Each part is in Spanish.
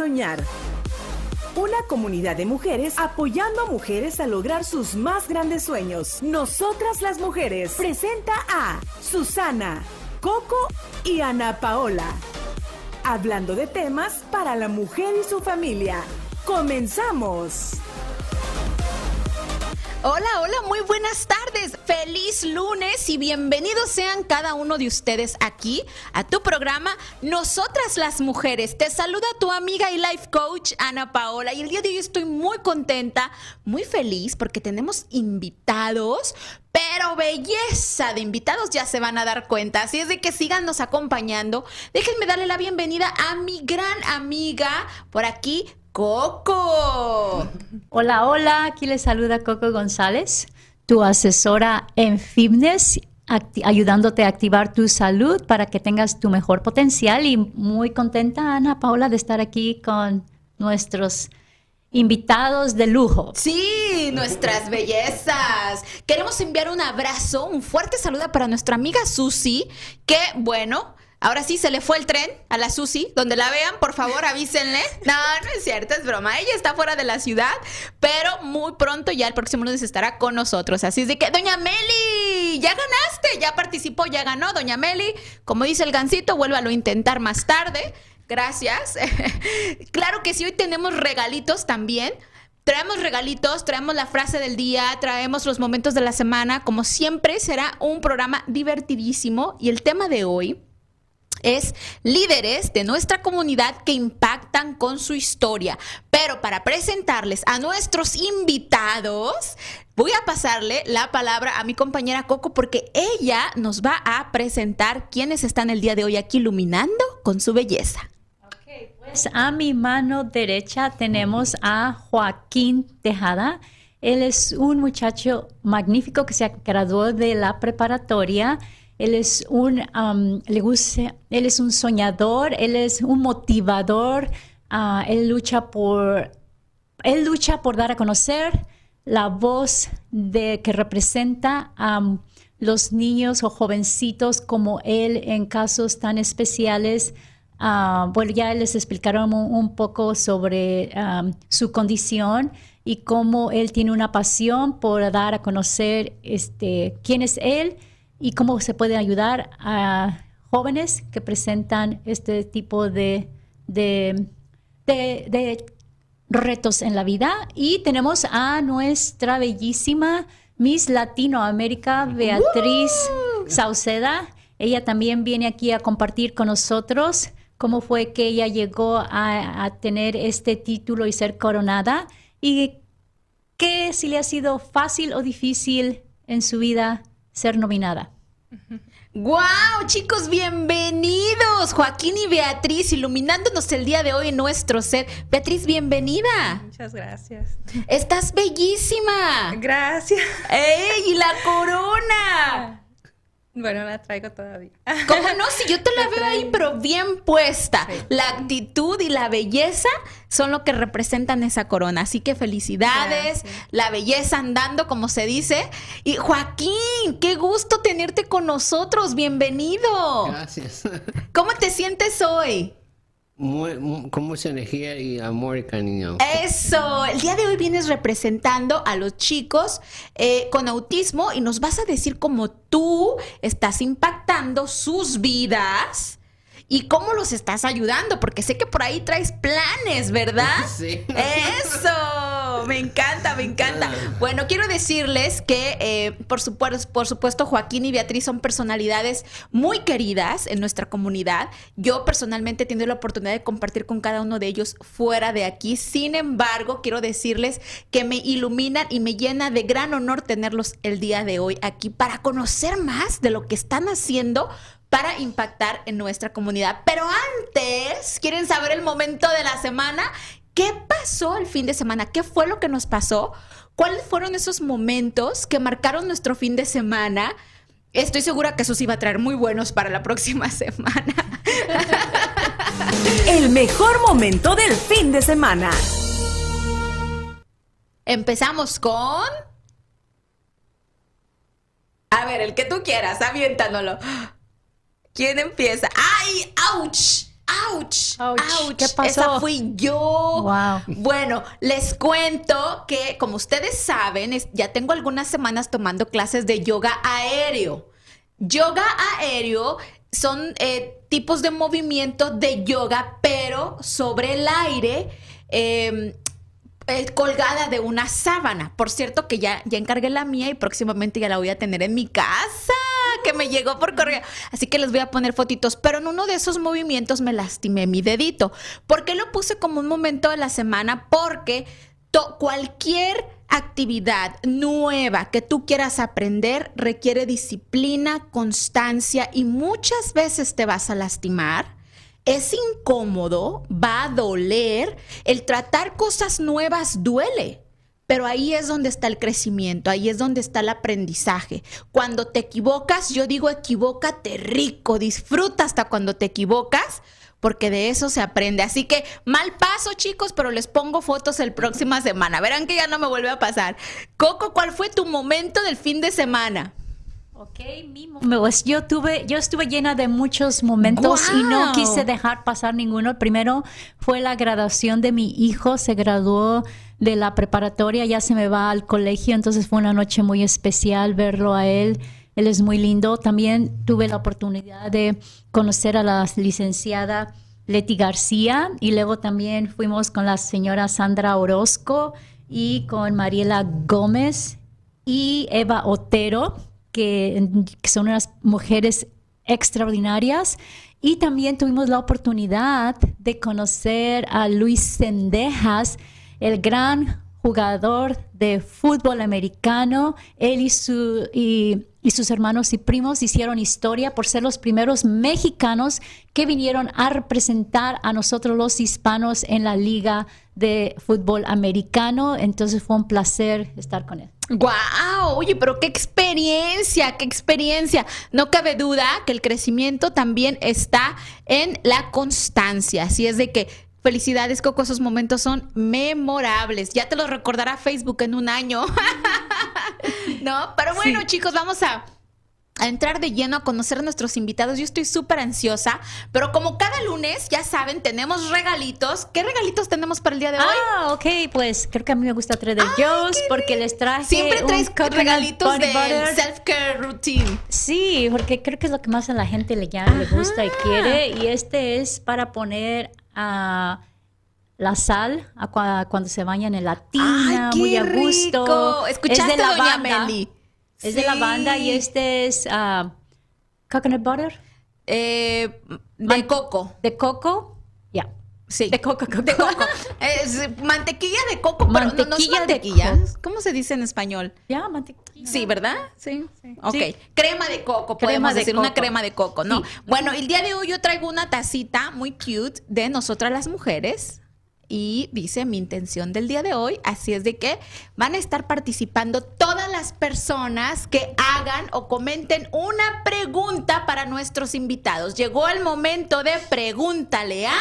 soñar. Una comunidad de mujeres apoyando a mujeres a lograr sus más grandes sueños. Nosotras las mujeres presenta a Susana, Coco y Ana Paola. Hablando de temas para la mujer y su familia. ¡Comenzamos! Hola, hola, muy buenas tardes. Feliz lunes y bienvenidos sean cada uno de ustedes aquí a tu programa Nosotras las Mujeres. Te saluda tu amiga y life coach Ana Paola y el día de hoy estoy muy contenta, muy feliz porque tenemos invitados, pero belleza de invitados ya se van a dar cuenta. Así es de que síganos acompañando. Déjenme darle la bienvenida a mi gran amiga por aquí, Coco. Hola, hola, aquí les saluda Coco González, tu asesora en fitness, ayudándote a activar tu salud para que tengas tu mejor potencial y muy contenta, Ana Paula, de estar aquí con nuestros invitados de lujo. Sí, nuestras bellezas. Queremos enviar un abrazo, un fuerte saludo para nuestra amiga Susi, que bueno, Ahora sí se le fue el tren a la Susi. Donde la vean, por favor, avísenle. No, no es cierto, es broma. Ella está fuera de la ciudad, pero muy pronto ya el próximo lunes estará con nosotros. Así es de que, Doña Meli, ya ganaste, ya participó, ya ganó, Doña Meli. Como dice el gancito, vuélvalo a intentar más tarde. Gracias. claro que sí, hoy tenemos regalitos también. Traemos regalitos, traemos la frase del día, traemos los momentos de la semana. Como siempre, será un programa divertidísimo. Y el tema de hoy es líderes de nuestra comunidad que impactan con su historia. Pero para presentarles a nuestros invitados, voy a pasarle la palabra a mi compañera Coco porque ella nos va a presentar quiénes están el día de hoy aquí iluminando con su belleza. pues a mi mano derecha tenemos a Joaquín Tejada. Él es un muchacho magnífico que se graduó de la preparatoria él es un, le gusta, él es un soñador, él es un motivador, uh, él lucha por, él lucha por dar a conocer la voz de que representa a los niños o jovencitos como él en casos tan especiales. Uh, bueno, ya les explicaron un, poco sobre su condición y cómo él tiene una pasión por dar a conocer este, quién es él y cómo se puede ayudar a jóvenes que presentan este tipo de, de, retos en la vida. Y tenemos a nuestra bellísima Miss Latinoamérica, Beatriz Sauceda. Ella también viene aquí a compartir con nosotros cómo fue que ella llegó a, a tener este título y ser coronada y qué si le ha sido fácil o difícil en su vida ser nominada. ¡Guau! chicos, bienvenidos. Joaquín y Beatriz iluminándonos el día de hoy en nuestro set. Beatriz, bienvenida. Muchas gracias. Estás bellísima. Gracias. ¡Ey! ¡Y la corona! Bueno, la traigo todavía. ¿Cómo no? Si yo te la, veo ahí, pero bien puesta. La actitud y la belleza son lo que representan esa corona. Así que felicidades, la belleza andando, como se dice. Y Joaquín, qué gusto tenerte con nosotros. Bienvenido. Gracias. ¿Cómo te sientes hoy? Con mucha energía y amor y cariño. Eso, el día de hoy vienes representando a los chicos eh, con autismo y nos vas a decir cómo tú estás impactando sus vidas y cómo los estás ayudando, porque sé que por ahí traes planes, ¿verdad? Sí. Eso, me encanta, me encanta. Ah. Bueno, quiero decirles que, eh, por, supuesto, por supuesto, Joaquín y Beatriz son personalidades muy queridas en nuestra comunidad. Yo personalmente he tenido la oportunidad de compartir con cada uno de ellos fuera de aquí. Sin embargo, quiero decirles que me iluminan y me llena de gran honor tenerlos el día de hoy aquí para conocer más de lo que están haciendo para impactar en nuestra comunidad. Pero antes, ¿quieren saber el momento de la semana? ¿Qué pasó el fin de semana? ¿Qué fue lo que nos pasó? ¿Cuáles fueron esos momentos que marcaron nuestro fin de semana? Estoy segura que esos iba a traer muy buenos para la próxima semana. El mejor momento del fin de semana. Empezamos con... A ver, el que tú quieras, aviéntanoslo. ¿Quién empieza? ¡Ay! ¡Auch! ¡Auch! ¡Auch! ¿qué pasó? Esa fui yo. Wow. Bueno, les cuento que, como ustedes saben, es- ya tengo algunas semanas tomando clases de yoga aéreo. Yoga aéreo son eh, tipos de movimiento de yoga, pero sobre el aire. eh, eh, colgada de una sábana. Por cierto, que ya, ya encargué la mía y próximamente ya la voy a tener en mi casa, que me llegó por correo. Así que les voy a poner fotitos. Pero en uno de esos movimientos me lastimé mi dedito. ¿Por qué lo puse como un momento de la semana? Porque cualquier actividad nueva que tú quieras aprender requiere disciplina, constancia y muchas veces te vas a lastimar. Es incómodo, va a doler. El tratar cosas nuevas duele. Pero ahí es donde está el crecimiento, ahí es donde está el aprendizaje. Cuando te equivocas, yo digo equivócate rico, disfruta hasta cuando te equivocas, porque de eso se aprende. Así que mal paso, chicos, pero les pongo fotos el próxima semana. Verán que ya no me vuelve a pasar. Coco, ¿cuál fue tu momento del fin de semana? Ok, mi pues yo tuve, yo estuve llena de muchos momentos y no quise dejar pasar ninguno. El primero fue la graduación de mi hijo, se graduó de la preparatoria, ya se me va al colegio, entonces fue una noche muy especial verlo a él. Él es muy lindo. También tuve la oportunidad de conocer a la licenciada Leti García y luego también fuimos con la señora Sandra Orozco y con Mariela Gómez y Eva Otero, que, son unas mujeres extraordinarias. Y también tuvimos la oportunidad de conocer a Luis Sendejas, el gran jugador de fútbol americano. Él y, su, y, sus hermanos y primos hicieron historia por ser los primeros mexicanos que vinieron a representar a nosotros los hispanos en la liga de fútbol americano. Entonces fue un placer estar con él. ¡Guau! Oye, pero qué experiencia, qué experiencia. No cabe duda que el crecimiento también está en la constancia. Así es de que felicidades, Coco, esos momentos son memorables. Ya te los recordará Facebook en un año. ¿No? Pero bueno, Sí. chicos, vamos a a entrar de lleno a conocer a nuestros invitados. Yo estoy súper ansiosa, pero como cada lunes, ya saben, tenemos regalitos. ¿Qué regalitos tenemos para el día de hoy? Ah, ok, pues creo que a mí me gusta Trader Joe's porque les traje Siempre un traes coconut regalitos de self-care routine. Sí, porque creo que es lo que más a la gente le, ya, le gusta y quiere. Y este es para poner a la sal a cuando se bañan en la tina, ¡Ay, qué muy a gusto. rico! ¿Escuchaste, es de doña lavanda. Meli? Es de Sí. lavanda y este es ah, coconut butter Eh, de coco. de coco. Ya. Sí. De coco, coco. De coco. Es mantequilla de coco, pero no, no es Mantequilla de mantequilla. coco. ¿Cómo se dice en español? Ya, mantequilla. Sí, ¿verdad? Sí. Ok. Sí. Crema de coco, Crema podemos de decir, una crema de coco, ¿no? Sí. Bueno, el día de hoy yo traigo una tacita muy cute de nosotras las mujeres. Y dice mi intención del día de hoy, así es de que van a estar participando todas las personas que hagan o comenten una pregunta para nuestros invitados. Llegó el momento de pregúntale a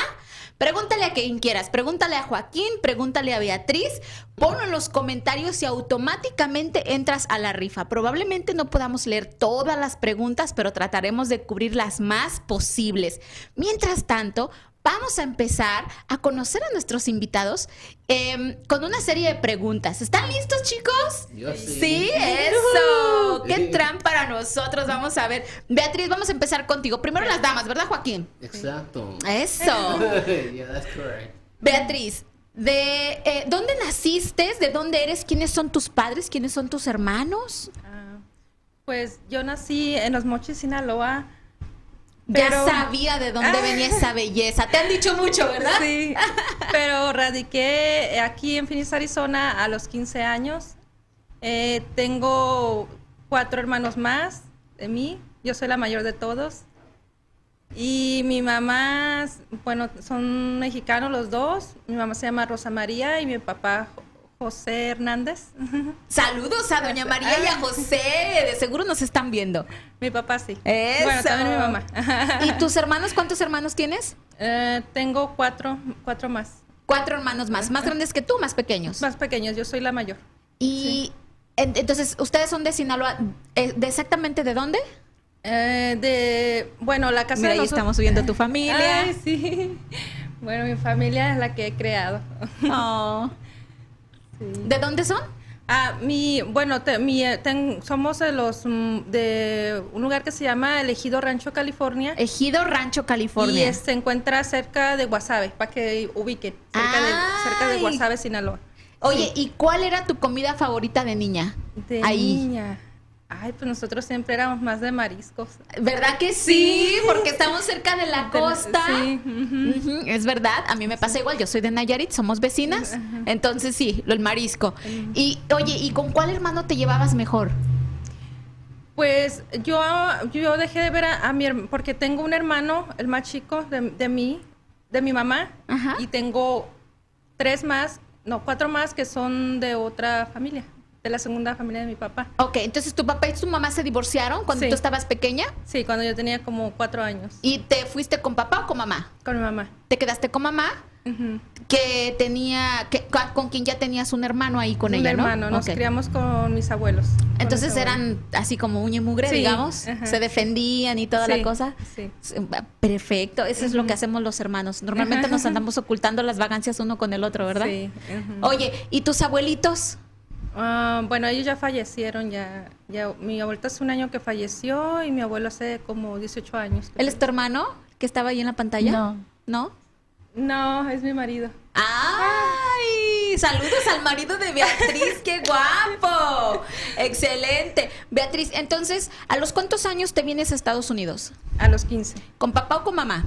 Pregúntale a quien quieras, pregúntale a Joaquín, pregúntale a Beatriz, ponlo en los comentarios y automáticamente entras a la rifa. Probablemente no podamos leer todas las preguntas, pero trataremos de cubrir las más posibles. Mientras tanto, vamos a empezar a conocer a nuestros invitados em, con una serie de preguntas. ¿Están listos, chicos? Yo sí. Sí, eso. Qué tran para nosotros. Vamos a ver. Beatriz, vamos a empezar contigo. Primero las damas, ¿verdad, Joaquín? Exacto. Eso. yeah, that's correct. Beatriz, ¿de eh, dónde naciste? ¿De dónde eres? ¿Quiénes son tus padres? ¿Quiénes son tus hermanos? Ah, pues yo nací en Los Mochis, Sinaloa. Ya sabía de dónde Ah. venía esa belleza. Te han dicho mucho, ¿verdad? Sí, pero radiqué aquí en Phoenix, Arizona a los 15 años. Eh, tengo cuatro hermanos más de mí. Yo soy la mayor de todos. Y mi mamá, bueno, son mexicanos los dos. Mi mamá se llama Rosa María y mi papá José Hernández. Saludos a doña María y a José. De seguro nos están viendo. mi papá sí. Eso. Bueno, también mi mamá. ¿Y tus hermanos? ¿Cuántos hermanos tienes? Eh, tengo cuatro, cuatro más. Cuatro hermanos más. ¿Más grandes que tú, más pequeños? Más pequeños, yo soy la mayor. Y en- entonces, ¿ustedes son de Sinaloa? eh, ¿De exactamente de dónde? Eh, de, bueno, la casa Mira, de ahí estamos viendo tu familia. Ay, sí. Bueno, mi familia es la que he creado. Oh. ¿De dónde son? Ah, mi, bueno, te- mi, eh, ten- somos de los mm, de un lugar que se llama Elegido Rancho, California. Ejido Rancho, Y California. es- se encuentra cerca de Guasave, para que ubiquen. Cerca, Ay. de, cerca de Guasave, Sinaloa. Oye, Sí. ¿y cuál era tu comida favorita de niña? De Ahí. niña. Ay, pues nosotros siempre éramos más de mariscos. ¿Verdad que sí? Porque estamos cerca de la costa. sí, es verdad, a mí me pasa igual, yo soy de Nayarit, somos vecinas, entonces sí, lo el marisco. Y oye, ¿y con cuál hermano te llevabas mejor? Pues yo, yo dejé de ver a, a mi hermano, porque tengo un hermano, el más chico de, de mí, de mi mamá, Ajá. y tengo tres más, no, cuatro más que son de otra familia, de la segunda familia de mi papá. Ok, entonces tu papá y tu mamá se divorciaron cuando Sí. tú estabas pequeña Sí, cuando yo tenía como cuatro años, y te fuiste con papá o con mamá. con mi mamá. Te quedaste con mamá Ujú. que tenía, que, con quien ya tenías un hermano ahí con un ella, ¿no? hermano, nos criamos con mis abuelos. con Entonces mis abuelos. eran así como uña y mugre, Sí, digamos, se defendían y toda la Sí, cosa. sí. Perfecto, eso es lo que hacemos los hermanos. Normalmente nos andamos ocultando las vagancias uno con el otro, ¿verdad? Sí. Oye, ¿y tus abuelitos? Ah, bueno, ellos ya fallecieron, ya, ya, mi abuelita hace un año que falleció y mi abuelo hace como 18 años. ¿Él es tu hermano que estaba ahí en la pantalla? No. ¿No? No, es mi marido. ¡Ay! Saludos al marido de Beatriz, qué guapo. Excelente. Beatriz, entonces, ¿a los cuántos años te vienes a Estados Unidos? A los 15. ¿Con papá o con mamá?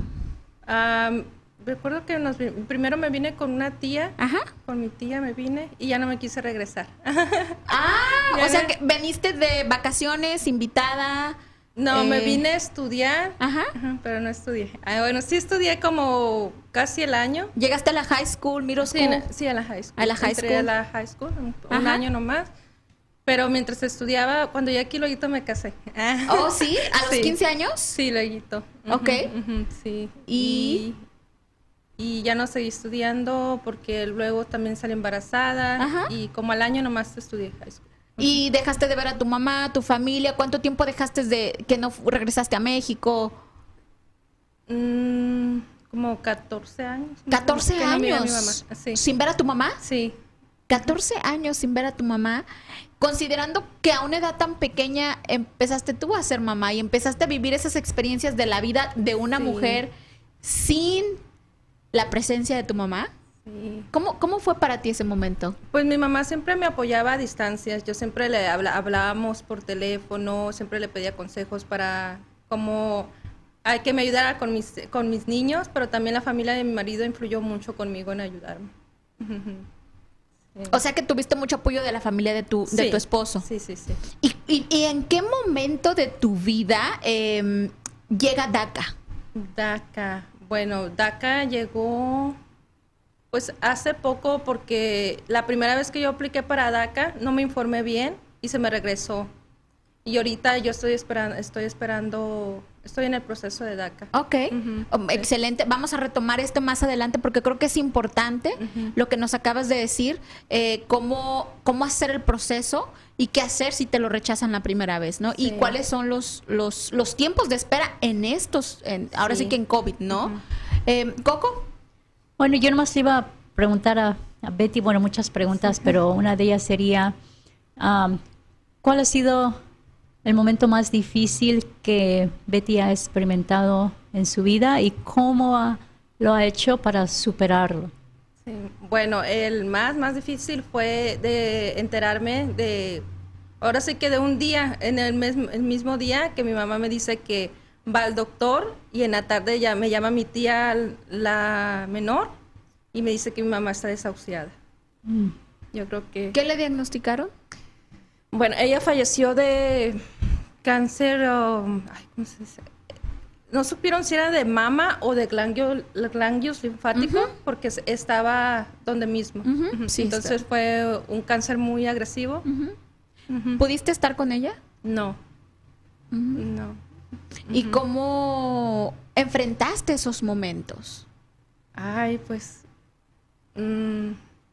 Am, recuerdo que nos primero me vine con una tía, Ajá. con mi tía me vine y ya no me quise regresar. Ah, o sea que veniste de vacaciones, invitada. No, me Eh, vine a estudiar, Ajá. pero no estudié. Ah, bueno, sí estudié como casi el año. Llegaste a la high school, middle Sí, school. sí, a la high school. A la high Entré school. a la high school, un, año nomás. Pero mientras estudiaba, cuando ya aquí luego me casé. Oh, sí, a los Sí. 15 años. Sí, luego. Ok. sí. ¿Y? y y ya no seguí estudiando porque luego también salí embarazada Ajá. y como al año nomás estudié high school. Y dejaste de ver a tu mamá, a tu familia. ¿Cuánto tiempo dejaste de que no regresaste a México? Mm, como 14 años. más o menos, 14 que no miré a años. mi mamá. Sí. ¿Sin ver a tu mamá? Sí. 14 años sin ver a tu mamá, considerando que a una edad tan pequeña empezaste tú a ser mamá y empezaste a vivir esas experiencias de la vida de una Sí. mujer sin la presencia de tu mamá. sí. ¿Cómo, ¿Cómo fue para ti ese momento? Pues mi mamá siempre me apoyaba a distancias. Yo siempre le habla, hablábamos por teléfono, siempre le pedía consejos para cómo hay que me ayudara con mis con mis niños, pero también la familia de mi marido influyó mucho conmigo en ayudarme. Sí. O sea que tuviste mucho apoyo de la familia de tu, de tu esposo. Sí, sí, sí. ¿Y, y- y en qué momento de tu vida em, llega DACA? DACA. Bueno, DACA llegó pues hace poco porque la primera vez que yo apliqué para DACA no me informé bien y se me regresó. Y ahorita yo estoy esperando, estoy esperando, estoy en el proceso de DACA. Ok, Um, excelente. Vamos a retomar esto más adelante porque creo que es importante lo que nos acabas de decir, eh, cómo, cómo hacer el proceso y qué hacer si te lo rechazan la primera vez, ¿no? Y cuáles son los, los, los tiempos de espera en estos, en- ahora sí. Sí. que en COVID, ¿no? Eh, Coco, Bueno, yo nomás iba a preguntar a, a Betty, bueno, muchas preguntas, pero una de ellas sería, am, ¿cuál ha sido el momento más difícil que Betty ha experimentado en su vida y cómo ha- lo ha hecho para superarlo? Sí, Bueno, el más, más difícil fue de enterarme de, ahora sí que de un día, en el, mes- el mismo día que mi mamá me dice que va al doctor y en la tarde ya me llama mi tía la menor y me dice que mi mamá está desahuciada. Mm. Yo creo que... ¿qué le diagnosticaron? Bueno, ella falleció de cáncer, um, ay, ¿cómo se dice? No supieron si era de mama o de ganglio- ganglios linfáticos porque es- estaba donde mismo. Sí, Entonces está. fue un cáncer muy agresivo. ¿Pudiste estar con ella? No, no. ¿Y cómo enfrentaste esos momentos? Ay, pues, mm,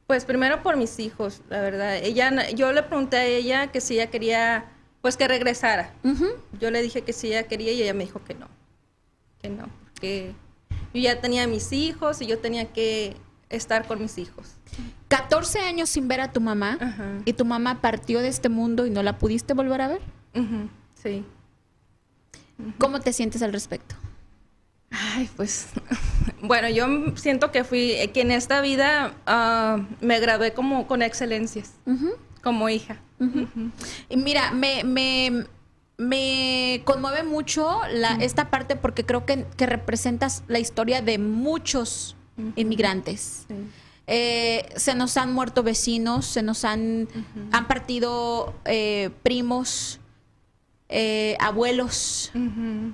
pues primero por mis hijos, la verdad. Ella, yo le pregunté a ella que si ella quería pues que regresara. Yo le dije que sí, ella quería y ella me dijo que no, que no, porque yo ya tenía mis hijos y yo tenía que estar con mis hijos. 14 años sin ver a tu mamá y tu mamá partió de este mundo y no la pudiste volver a ver. Sí. ¿Cómo te sientes al respecto? Ay, pues, bueno, yo siento que fui, que en esta vida ah, me gradué como con excelencias, como hija. Y mira, me, me, me conmueve mucho la, esta parte porque creo que, que representas la historia de muchos inmigrantes. Sí. Eh, se nos han muerto vecinos, se nos han, han partido eh, primos, eh, abuelos,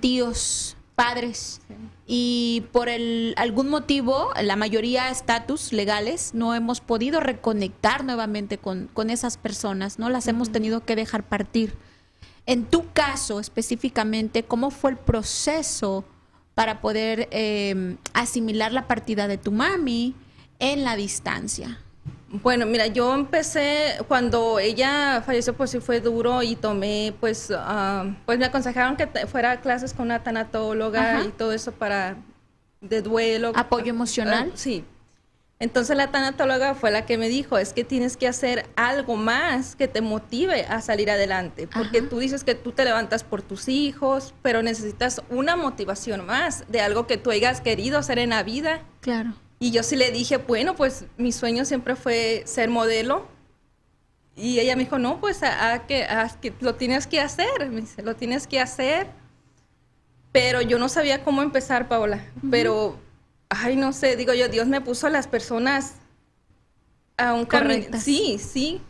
tíos, padres. Y por el, algún motivo, la mayoría estatus legales, no hemos podido reconectar nuevamente con, con esas personas, ¿no? Las hemos tenido que dejar partir. En tu caso específicamente, ¿cómo fue el proceso para poder eh, asimilar la partida de tu mami en la distancia? Bueno, mira, yo empecé cuando ella falleció, pues sí fue duro y tomé, pues, ah, pues me aconsejaron que fuera a clases con una tanatóloga Ajá. y todo eso para de duelo. ¿Apoyo emocional? Ah, sí. Entonces la tanatóloga fue la que me dijo, es que tienes que hacer algo más que te motive a salir adelante, porque Ajá. tú dices que tú te levantas por tus hijos, pero necesitas una motivación más de algo que tú hayas querido hacer en la vida. Claro. Y yo sí le dije, bueno, pues mi sueño siempre fue ser modelo. Y ella me dijo, no, pues a, a que, a que lo tienes que hacer. Me dice, lo tienes que hacer. Pero yo no sabía cómo empezar, Paola. Pero, ay, no sé, digo yo, Dios me puso a las personas a un. Correctas. Sí, sí.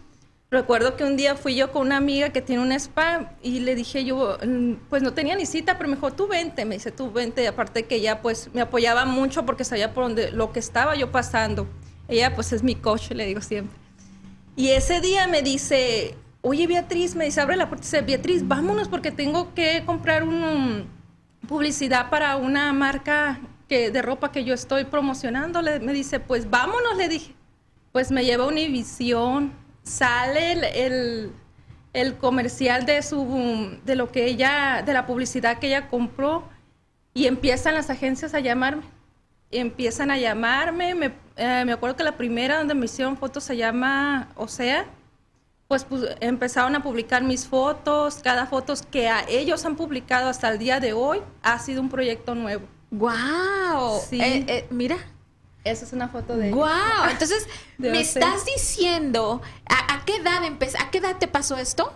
Recuerdo que un día fui yo con una amiga que tiene un spa y le dije yo, mm, pues no tenía ni cita, pero me dijo, tú vente, me dice, tú vente. Aparte que ella pues me apoyaba mucho porque sabía por donde, lo que estaba yo pasando. Ella pues es mi coach, le digo siempre. Y ese día me dice, oye Beatriz, me dice, abre la puerta dice, Beatriz, vámonos porque tengo que comprar un, publicidad para una marca que, de ropa que yo estoy promocionando. Le- me dice, pues vámonos, le dije. Pues me lleva a Univisión, sale el, el, el comercial de su de lo que ella, de la publicidad que ella compró, y empiezan las agencias a llamarme. Empiezan a llamarme. Me, eh, me acuerdo que la primera donde me hicieron fotos se llama Osea. Pues, pues, empezaron a publicar mis fotos. Cada foto que a ellos han publicado hasta el día de hoy ha sido un proyecto nuevo. ¡Wow! Sí. Eh, eh, mira. Esa es una foto de ¡Wow! Entonces, De me Ocel. estás diciendo, ¿a, a qué edad empezó? ¿A qué edad te pasó esto?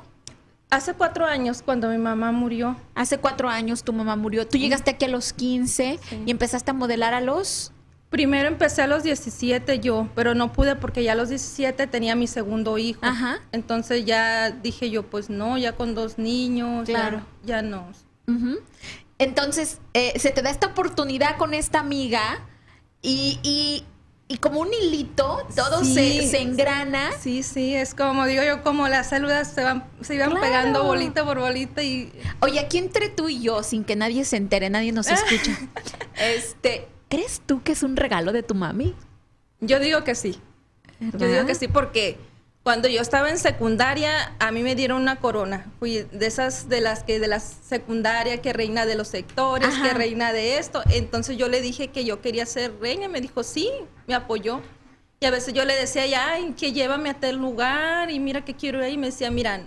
Hace cuatro años, cuando mi mamá murió, Hace cuatro años tu mamá murió. Tú llegaste aquí a los 15 Sí. y empezaste a modelar a los... primero empecé a los 17 yo, pero no pude porque ya a los 17 tenía mi segundo hijo. Ajá. Entonces ya dije yo, pues no, ya con dos niños, Claro. ya, no. Entonces, eh, se te da esta oportunidad con esta amiga y, y- y como un hilito, todo Sí. se, se engrana. Sí, sí, es como digo yo, como las células se van, se iban Claro. pegando bolita por bolita y Oye, aquí entre tú y yo, sin que nadie se entere, nadie nos escucha. este, ¿crees tú que es un regalo de tu mami? yo digo que sí. Yo digo que sí porque cuando yo estaba en secundaria a mí me dieron una corona. Fui de esas de las que de la secundaria que reina de los sectores, Ajá. que reina de esto. Entonces yo le dije que yo quería ser reina, me dijo, "Sí", me apoyó. Y a veces yo le decía, "Ya, ay, que llévame a tal lugar y mira que quiero ir." Y me decía, "Mira,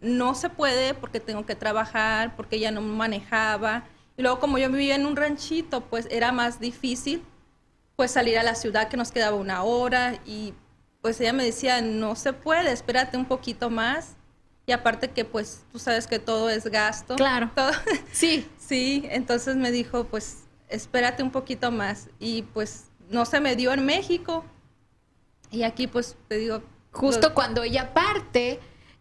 no se puede porque tengo que trabajar, porque ella no manejaba." Y luego como yo vivía en un ranchito, pues era más difícil pues salir a la ciudad que nos quedaba una hora y pues ella me decía, no se puede, espérate un poquito más. Y aparte que pues tú sabes que todo es gasto. Claro. Todo- Sí. sí, entonces me dijo, pues espérate un poquito más. Y pues no se me dio en México. Y aquí pues te digo... Justo cuando ella parte,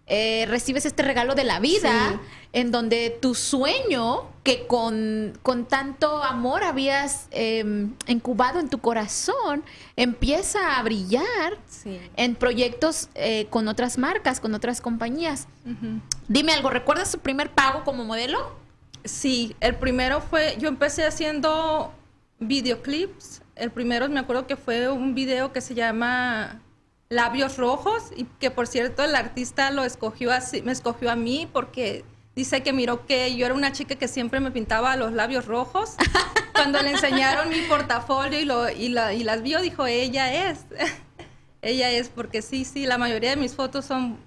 eh, recibes este regalo de la vida, Sí. en donde tu sueño, que con, con tanto amor habías eh, incubado en tu corazón, empieza a brillar Sí. en proyectos eh, con otras marcas, con otras compañías. Dime algo, ¿recuerdas tu primer pago como modelo? Sí, el primero fue, yo empecé haciendo videoclips. El primero me acuerdo que fue un video que se llama labios rojos y que por cierto el artista lo escogió así, me escogió a mí porque dice que miró que yo era una chica que siempre me pintaba los labios rojos. Cuando le enseñaron mi portafolio y, lo, y, la- y las vio, dijo, ella es. ella es, porque sí, sí, la mayoría de mis fotos son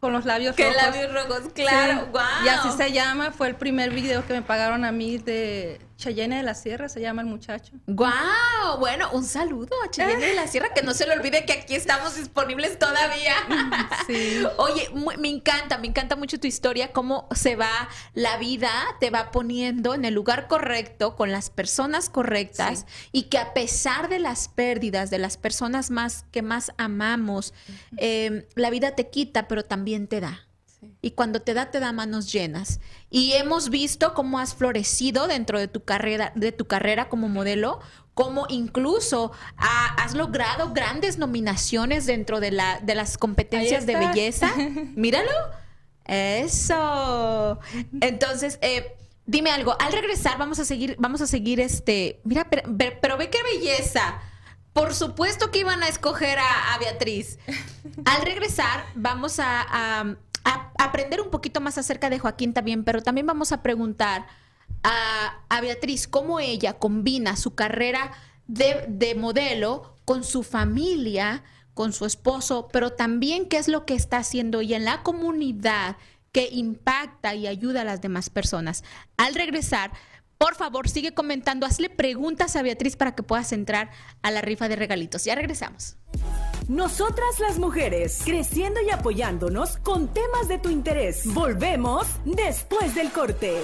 con los labios Que rojos. labios rojos, claro, Sí. wow. Y así se llama, fue el primer video que me pagaron a mí de Cheyenne de la Sierra, se llama el muchacho. Wow, bueno, un saludo a Cheyenne de la Sierra, que no se le olvide que aquí estamos disponibles todavía. Sí. Oye, me encanta, me encanta mucho tu historia, cómo se va la vida, te va poniendo en el lugar correcto, con las personas correctas, y que a pesar de las pérdidas de las personas más que más amamos, eh, la vida te quita, pero también te da. Y cuando te da, te da manos llenas. Y hemos visto cómo has florecido dentro de tu carrera, de tu carrera como modelo, cómo incluso ha- has logrado grandes nominaciones dentro de, la, de las competencias de belleza. Míralo. Eso. Entonces, eh, dime algo. Al regresar, vamos a seguir, vamos a seguir este. Mira, pero, ve qué belleza. Por supuesto que iban a escoger a, a Beatriz. Al regresar, vamos a, a- aprender un poquito más acerca de Joaquín también, pero también vamos a preguntar a, Beatriz cómo ella combina su carrera de, de modelo con su familia, con su esposo, pero también qué es lo que está haciendo ella en la comunidad que impacta y ayuda a las demás personas. Al regresar, por favor, sigue comentando, hazle preguntas a Beatriz para que puedas entrar a la rifa de regalitos. Ya regresamos. Nosotras las mujeres, creciendo y apoyándonos con temas de tu interés. Volvemos después del corte.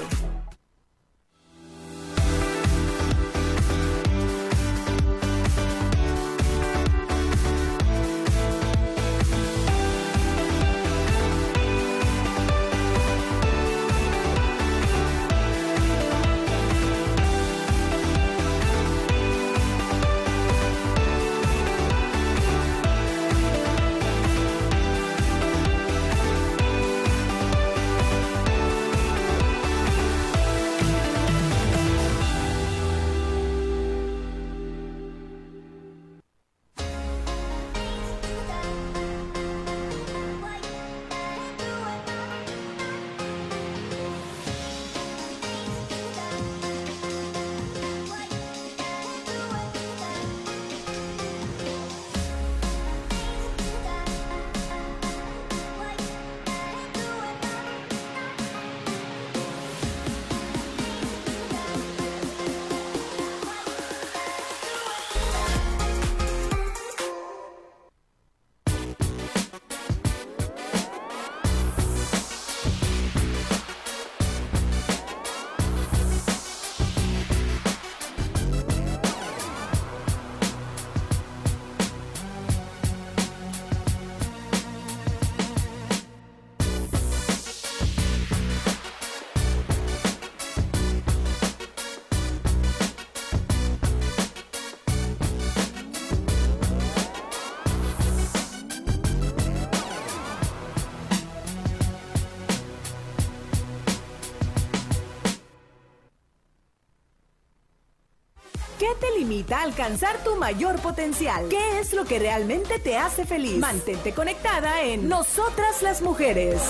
Limita a alcanzar tu mayor potencial? ¿Qué es lo que realmente te hace feliz? Mantente conectada en Nosotras las Mujeres.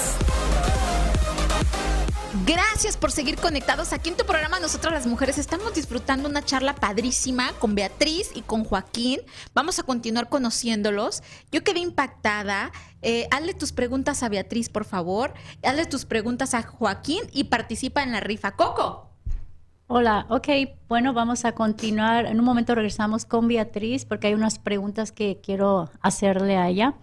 Gracias por seguir conectados aquí en tu programa Nosotras las Mujeres. Estamos disfrutando una charla padrísima con Beatriz y con Joaquín. Vamos a continuar conociéndolos. Yo quedé impactada. Eh, hazle tus preguntas a Beatriz, por favor. Hazle tus preguntas a Joaquín y participa en la rifa. Coco. Hola, ok, bueno, vamos a continuar. En un momento regresamos con Beatriz porque hay unas preguntas que quiero hacerle a ella.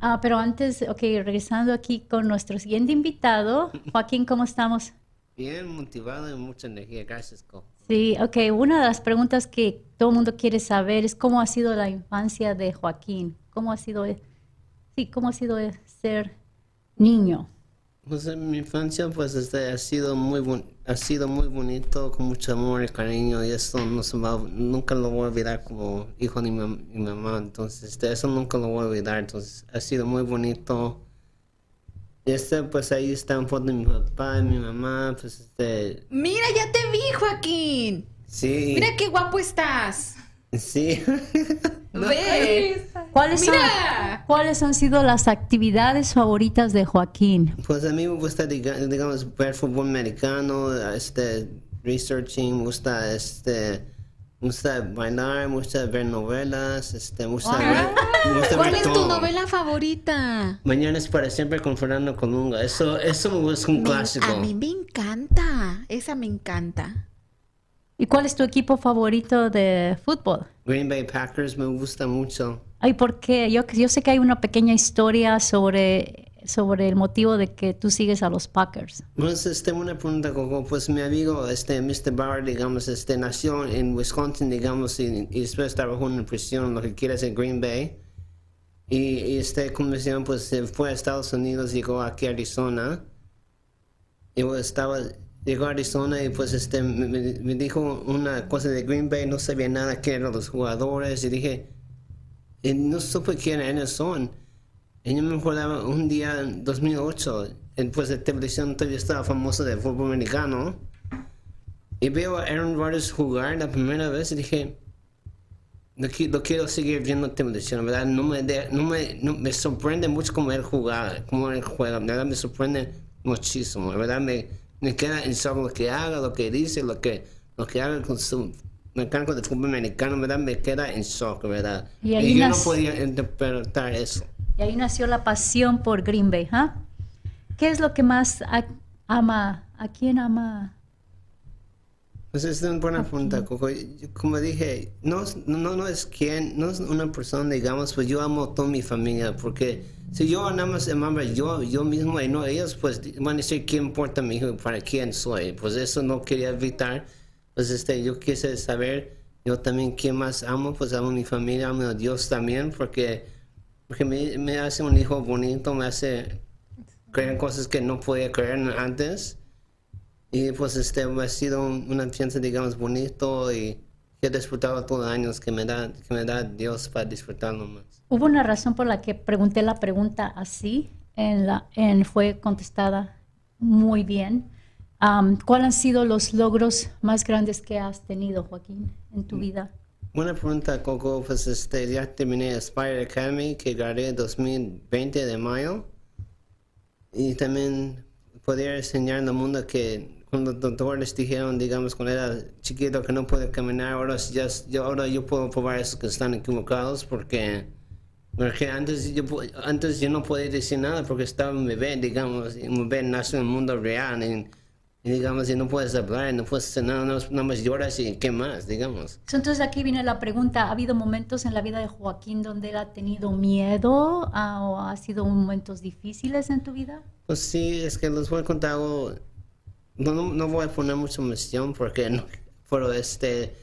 Ah, pero antes, ok, regresando aquí con nuestro siguiente invitado, Joaquín, ¿cómo estamos? Bien motivado y mucha energía. Gracias, Co. Sí, ok, una de las preguntas que todo el mundo quiere saber es cómo ha sido la infancia de Joaquín, cómo ha sido, sí, cómo ha sido ser niño. Pues en mi infancia pues este, ha sido muy ha sido muy bonito, con mucho amor y cariño y eso no se va, nunca lo voy a olvidar como hijo de mi, mi mamá, entonces este, eso nunca lo voy a olvidar, entonces ha sido muy bonito. Y este pues ahí está foto de mi papá y mi mamá, pues este, Mira, ya te vi, Joaquín. sí, Mira qué guapo estás. sí. ¿Cuáles son. ¿Cuáles han sido las actividades favoritas de Joaquín? Pues a mí me gusta, diga- digamos, ver fútbol americano, este, researching, me gusta, este, me gusta bailar, me gusta ver novelas, este, me gusta ver, me gusta ¿Cuál ver es tu novela favorita? Mañana es para siempre con Fernando Colunga. Eso, eso es un Me- clásico. a mí me encanta. Esa me encanta. ¿Y cuál es tu equipo favorito de fútbol? Green Bay Packers me gusta mucho. Ay, ¿por qué? Yo, yo sé que hay una pequeña historia sobre, sobre el motivo de que tú sigues a los Packers. Pues, este, una pregunta, Coco. Pues mi amigo, este, Mr. Bauer, digamos, este, nació en Wisconsin, digamos, y, y después trabajó en prisión, lo que quiere es en Green Bay. Y, y este, conversión, pues, se fue a Estados Unidos, llegó aquí a Arizona. Y pues, estaba, llegó a Arizona y pues, este, me, me- dijo una cosa de Green Bay, no sabía nada quién eran los jugadores, y dije, y no supe quiénes son. Y yo me acordaba un día en 2008, en, pues de televisión todavía estaba famoso de fútbol americano. Y veo a Aaron Rodgers jugar la primera vez y dije, qui- no quiero seguir viendo televisión, ¿verdad? No me, de- no me, no- me sorprende mucho cómo él juega, cómo él juega, ¿verdad? Me sorprende muchísimo, ¿verdad? Me, me queda en shock lo que haga, lo que dice, lo que, lo que haga con su mecánico de fútbol americano, ¿verdad? Me queda en shock, ¿verdad? Y ahí yo no nac- podía interpretar eso. Y ahí nació la pasión por Green Bay, ¿ah? ¿Qué es lo que más ama? ¿A quién ama? Pues es una buena pregunta, Coco. Como dije, no, es- no, no es quien, no es una persona, digamos, pues yo amo a toda mi familia, porque si yo nada más amaba yo, yo mismo y no ellos, pues van a decir qué importa mi hijo para quién soy. Pues eso no quería evitar. Pues este, yo quise saber, yo también quién más amo, pues amo a mi familia, amo a Dios también, porque, porque me, me hace un hijo bonito, me hace creer cosas que no podía creer antes. Y pues este ha sido un- una fiesta, digamos, bonito y que he disfrutado todos los años que me da, que me da Dios para disfrutarlo más. Hubo una razón por la que pregunté la pregunta así, en la, en, fue contestada muy bien. Am, ¿Cuáles han sido los logros más grandes que has tenido, Joaquín, en tu vida? Buena pregunta, Coco. Pues este, ya terminé Aspire Academy, que gané 2020 de mayo. Y también poder enseñar al mundo que cuando los doctores dijeron, digamos, cuando era chiquito que no puede caminar, ahora, ya, yo, ahora yo puedo probar eso que están equivocados porque, porque antes, yo, antes yo no podía decir nada porque estaba un bebé, digamos, y un bebé nace en el mundo real y, y, digamos, y no puedes hablar, no puedes hacer nada, nada más- nada más lloras y qué más, digamos. Entonces aquí viene la pregunta, ¿ha habido momentos en la vida de Joaquín donde él ha tenido miedo ah, o ha sido momentos difíciles en tu vida? Pues sí, es que les voy a contar algo. No, no, voy a poner mucha emoción porque no. Pero este.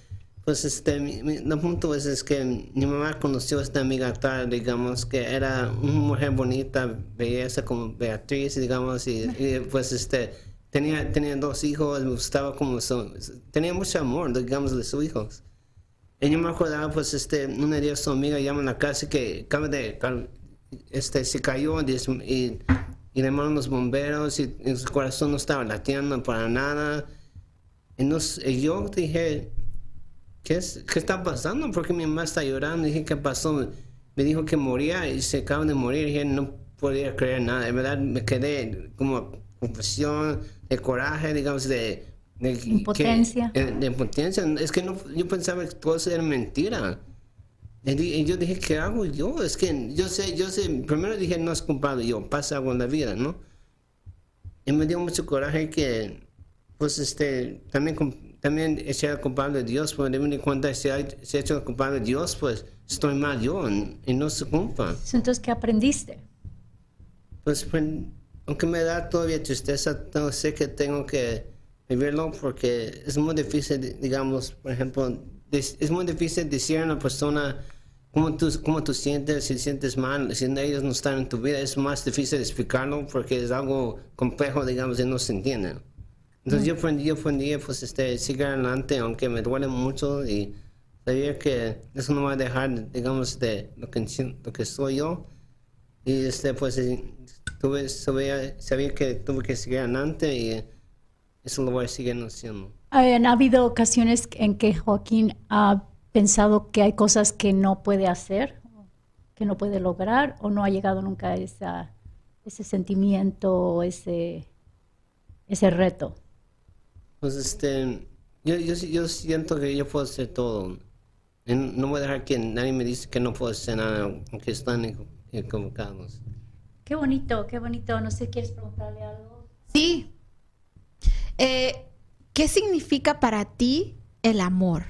Pues este. El punto es, es que mi mamá conoció a esta amiga actual, digamos, que era una mujer bonita, belleza como Beatriz, digamos, y, y, pues este. Tenía, tenía dos hijos, me gustaba como. su- tenía mucho amor, digamos, de sus hijos. Y yo me acordaba, pues, este, una día su amiga llama a la casa que acaba de, este, se cayó y, y, llamaron los bomberos y, y su corazón no estaba latiendo para nada. Y, nos- y yo dije, ¿qué, es, ¿qué está pasando? Porque mi mamá está llorando. dije, ¿qué pasó? Me dijo que moría y se acaba de morir. Y dije, no podía creer nada. En verdad me quedé como confusión, de coraje, digamos, de... de que- Impotencia. eh, de impotencia. Es que no, yo pensaba que todo eso era mentira. Y yo dije, ¿qué hago yo? Es que yo sé, yo sé, primero dije, no es culpable yo, pasa algo en la vida, ¿no? Y me dio mucho coraje que, pues, este, también, también echar culpable a Dios, porque me di cuenta, si hay, si he hecho culpable a Dios, pues, estoy mal yo, y, no se culpa. Entonces, ¿qué aprendiste? Pues, pues, aunque me da todavía tristeza, no sé que tengo que vivirlo porque es muy difícil, di- digamos, por ejemplo, es muy difícil decir a una persona cómo tú, cómo tú sientes, si sientes mal, si ellos no están en tu vida, es más difícil explicarlo porque es algo complejo, digamos, y no se entiende. Entonces yo aprendí, yo aprendí, pues, este, seguir adelante, aunque me duele mucho y sabía que eso no va a dejar, digamos, de lo que, lo que soy yo. Y este, pues, eh, tuve, sabía, sabía que tuve que seguir adelante y eso lo voy a seguir haciendo. ¿Han habido ocasiones en que Joaquín ha pensado que hay cosas que no puede hacer, que no puede lograr o no ha llegado nunca a esa, ese sentimiento o ese, ese reto? Pues este, yo, yo, yo siento que yo puedo hacer todo. No voy a dejar que nadie me dice que no puedo hacer nada, aunque están equ- equivocados. Qué bonito, qué bonito. No sé, ¿quieres preguntarle algo? Sí. Eh, ¿Qué significa para ti el amor?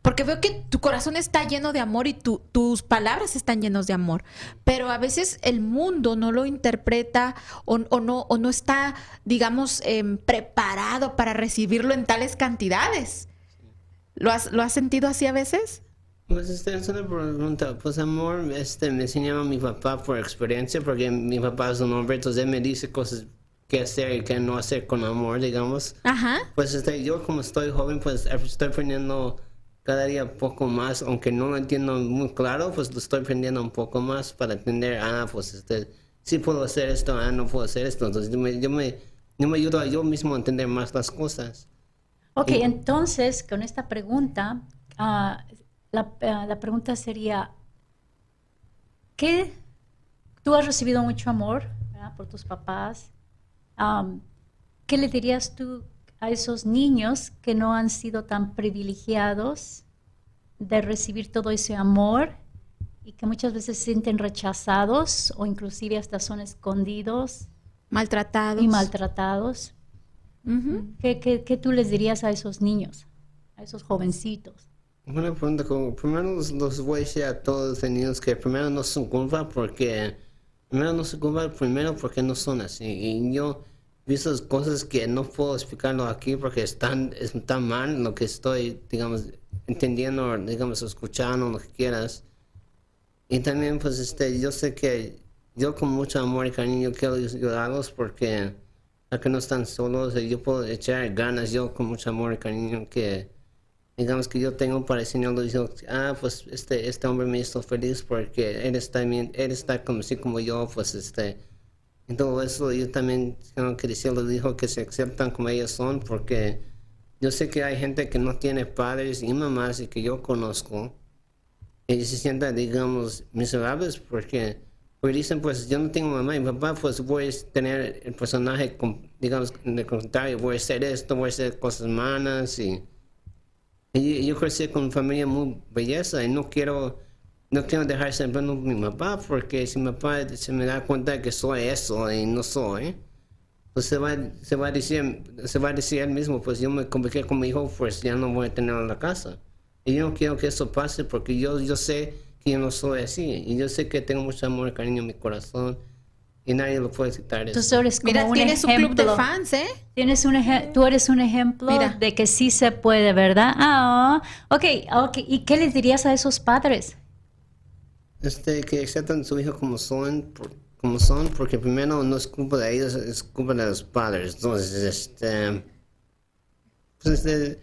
Porque veo que tu corazón está lleno de amor y tu- tus palabras están llenos de amor, pero a veces el mundo no lo interpreta o, o no, o no está, digamos, em, preparado para recibirlo en tales cantidades. ¿Lo has, ¿Lo has sentido así a veces? Pues este, es una pregunta. Pues amor, este, me enseñaba mi papá por experiencia, porque mi papá es un hombre, entonces él me dice cosas que hacer y que no hacer con amor, digamos. Ajá. Pues este, yo como estoy joven, pues estoy aprendiendo cada día poco más, aunque no lo entiendo muy claro, pues lo estoy aprendiendo un poco más para entender, ah, pues este, sí puedo hacer esto, ah, no puedo hacer esto. Entonces yo me, yo me, yo me ayudo a yo mismo a entender más las cosas. Ok, Y- entonces con esta pregunta, ah, la, ah, la pregunta sería, ¿qué? Tú has recibido mucho amor ¿verdad? por tus papás. ¿Qué le dirías tú a esos niños que no han sido tan privilegiados de recibir todo ese amor y que muchas veces se sienten rechazados o inclusive hasta son escondidos Maltratados. y maltratados? ¿Qué, qué, qué tú les dirías a esos niños, a esos jovencitos? Buena pregunta. Como, primero los, los voy a decir a todos los niños que primero no son culpa porque primero no se culpa primero porque no son así. Y yo he visto cosas que no puedo explicarlo aquí porque están tan mal lo que estoy, digamos, entendiendo, digamos, escuchando, lo que quieras. Y también, pues, este, yo sé que yo con mucho amor y cariño quiero ayudarlos porque para que no están solos, yo puedo echar ganas yo con mucho amor y cariño que digamos que yo tengo para enseñarlo digo, ah pues este este hombre me hizo feliz porque él está bien él está como así como yo pues este y todo eso yo también tengo que decirle dijo que se aceptan como ellos son porque yo sé que hay gente que no tiene padres y mamás y que yo conozco y se sientan digamos miserables porque porque dicen pues yo no tengo mamá y papá pues voy a tener el personaje digamos de contrario voy a hacer esto voy a hacer cosas malas y y yo crecí con una familia muy belleza y no quiero, no quiero dejar a mi papá porque si mi papá se me da cuenta que soy eso y no soy, pues se va, se va a decir, se va a decir él mismo, pues yo me convertí con mi hijo, pues ya no voy a tenerlo en la casa. Y yo no quiero que eso pase porque yo, yo sé que yo no soy así y yo sé que tengo mucho amor y cariño en mi corazón y nadie lo puede eso. Entonces eres como Mira, un tienes un club de ejemplo. fans, ¿eh? Tienes un tú eres un ejemplo Mira. de que sí se puede, ¿verdad? Ah, ok, ok. ¿Y qué les dirías a esos padres? este, que aceptan a su hijo como son, por- como son, porque primero no es culpa de ellos, es culpa de los padres. Entonces, este, pues, este,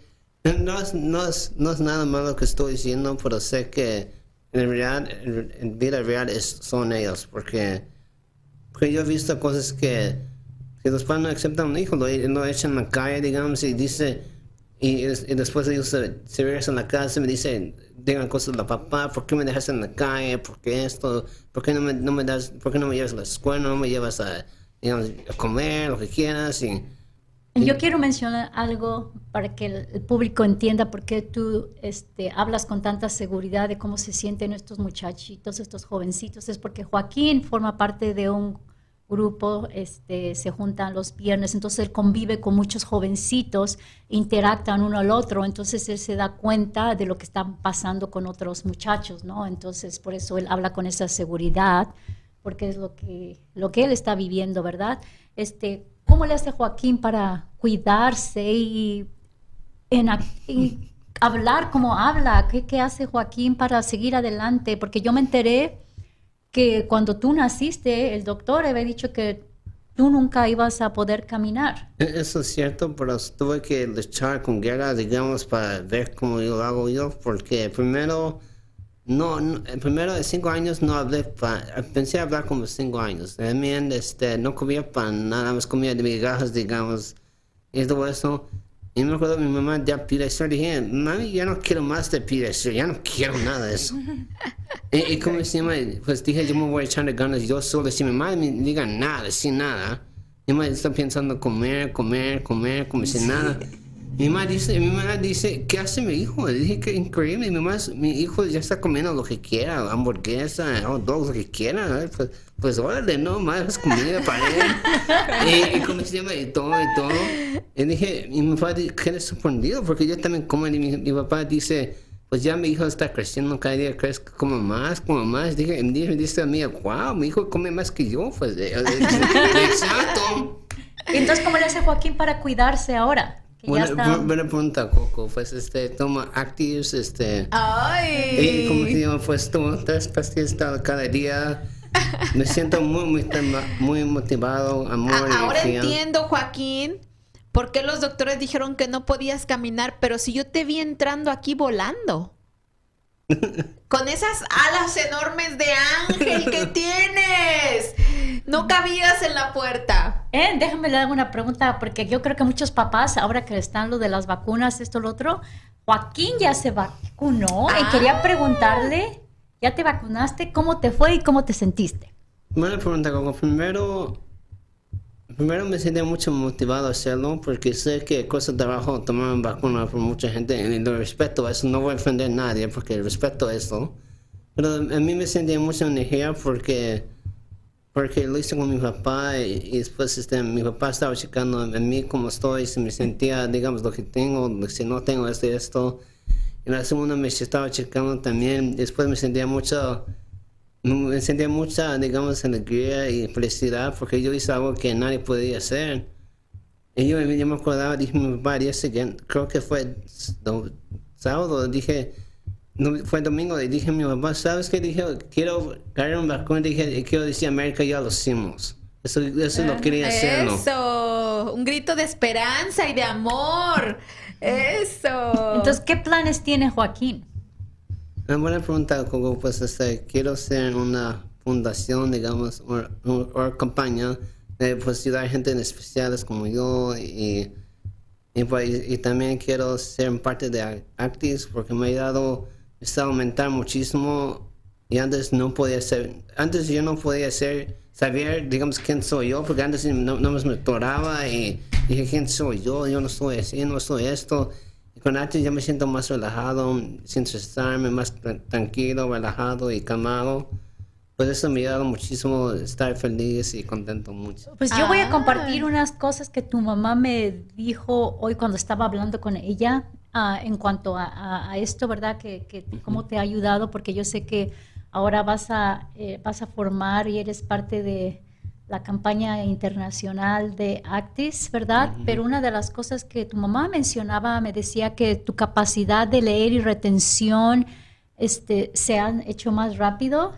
no, es, no, es, no es nada malo que estoy diciendo, pero sé que en realidad, en, en vida real es, son ellos, porque, porque yo he visto cosas que, que los padres no aceptan a un hijo, lo, lo echan en la calle, digamos, y dice, y, y después ellos se, se regresan a la casa y me dicen, digan cosas a la papá, ¿por qué me dejas en la calle? ¿Por qué esto? ¿Por qué no me, no me das, por qué no me llevas a la escuela? ¿No me llevas a, digamos, a comer, lo que quieras? Y, Yo quiero mencionar algo para que el público entienda por qué tú este, hablas con tanta seguridad de cómo se sienten estos muchachitos, estos jovencitos. Es porque Joaquín forma parte de un grupo, este, se juntan los viernes, entonces él convive con muchos jovencitos, interactan uno al otro, entonces él se da cuenta de lo que está pasando con otros muchachos, ¿no? Entonces por eso él habla con esa seguridad, porque es lo que, lo que él está viviendo, ¿verdad? Este, ¿Cómo le hace Joaquín para cuidarse y hablar como habla? ¿Qué, ¿Qué hace Joaquín para seguir adelante? Porque yo me enteré que cuando tú naciste, el doctor había dicho que tú nunca ibas a poder caminar. E- Eso es cierto, pero tuve que luchar con guerra, digamos, para ver cómo yo lo hago yo, porque primero, no, no- primero de cinco años no hablé, pa, pensé hablar como cinco años. También este, no comía pan, nada más comía de migajas, digamos, y todo eso. Y me acuerdo mi mamá ya Pediasure, dije, mami, ya no quiero más de Pediasure, ya no quiero nada de eso. y, y como se llama, pues dije, yo me voy echando ganas yo solo, si mi madre me diga nada, sin nada, mi madre está pensando comer, comer, comer, comer sin nada. Mi mamá dice, mi mamá dice, ¿qué hace mi hijo? Le dije que increíble, mi mamá, mi hijo ya está comiendo lo que quiera, hamburguesa, hot dogs, lo que quiera, pues, pues órale, no, más comida para él. y, y como se llama, y todo, y todo. Y dije, mi papá quedé sorprendido, porque yo también como, y mi, mi papá dice, pues ya mi hijo está creciendo, cada día crece como más, como más. Dije, y dije, dice a mí, wow, mi hijo come más que yo, pues, eh, eh, exacto. Entonces, ¿cómo le hace Joaquín para cuidarse ahora? Buena, está... bu- buena pregunta, Coco. Pues este, toma Actives, este. Ay. Y como se llama, pues tomo tres pastillas cada- día. Me siento muy, muy, muy motivado, amor. A- ahora entiendo, Joaquín, por qué los doctores dijeron que no podías caminar, pero si yo te vi entrando aquí volando. Con esas alas enormes de ángel que tienes. No cabías en la puerta. Eh, déjame le hago una pregunta, porque yo creo que muchos papás, ahora que están lo de las vacunas, esto, lo otro, Joaquín ya se vacunó y Ah. quería preguntarle, ¿ya te vacunaste? ¿Cómo te fue y cómo te sentiste? Buena pregunta, Coco. Primero, primero me sentí mucho motivado a hacerlo porque sé que cuesta trabajo tomar una vacuna por mucha gente y lo respeto eso. No voy a ofender a nadie porque respeto eso. Pero a mí me sentía mucha energía porque, porque lo hice con mi papá y, después este, mi papá estaba checando en mí cómo estoy, si me sentía, digamos, lo que tengo, si no tengo esto y esto. Y la segunda me estaba checando también. Después me sentía mucho me sentía mucha, digamos, alegría y felicidad porque yo hice algo que nadie podía hacer. Y yo, yo me acordaba, dije a mi papá, el día siguiente, creo que fue do- sábado, dije, no, fue domingo, y dije a mi papá, ¿sabes qué? Dije, quiero ganar un vacuna, dije, quiero decir, América ya lo hicimos. Eso, eso lo quería hacerlo. Eso, un grito de esperanza y de amor. Eso. Entonces, ¿qué planes tiene Joaquín? Una buena pregunta, Coco. Pues este, quiero ser una fundación, digamos, o, campaña de pues, ayudar a gente en especiales como yo y, y, pues, y también quiero ser parte de Ac- Actis porque me ha ayudado a aumentar muchísimo y antes no podía ser, antes yo no podía ser, saber, digamos, quién soy yo, porque antes no, no me atoraba y dije, ¿quién soy yo? Yo no soy así, no soy esto. Con Actis ya me siento más relajado, sin estresarme, más tra- tranquilo, relajado y calmado. Pues eso me ha ayudado muchísimo estar feliz y contento mucho. Pues yo voy a Ah. compartir unas cosas que tu mamá me dijo hoy cuando estaba hablando con ella ah, en cuanto a, a- a esto, ¿verdad? Que, que cómo te ha ayudado, porque yo sé que ahora vas a, eh, vas a formar y eres parte de la campaña internacional de Actis, ¿verdad? Pero una de las cosas que tu mamá mencionaba, me decía que tu capacidad de leer y retención este, se han hecho más rápido,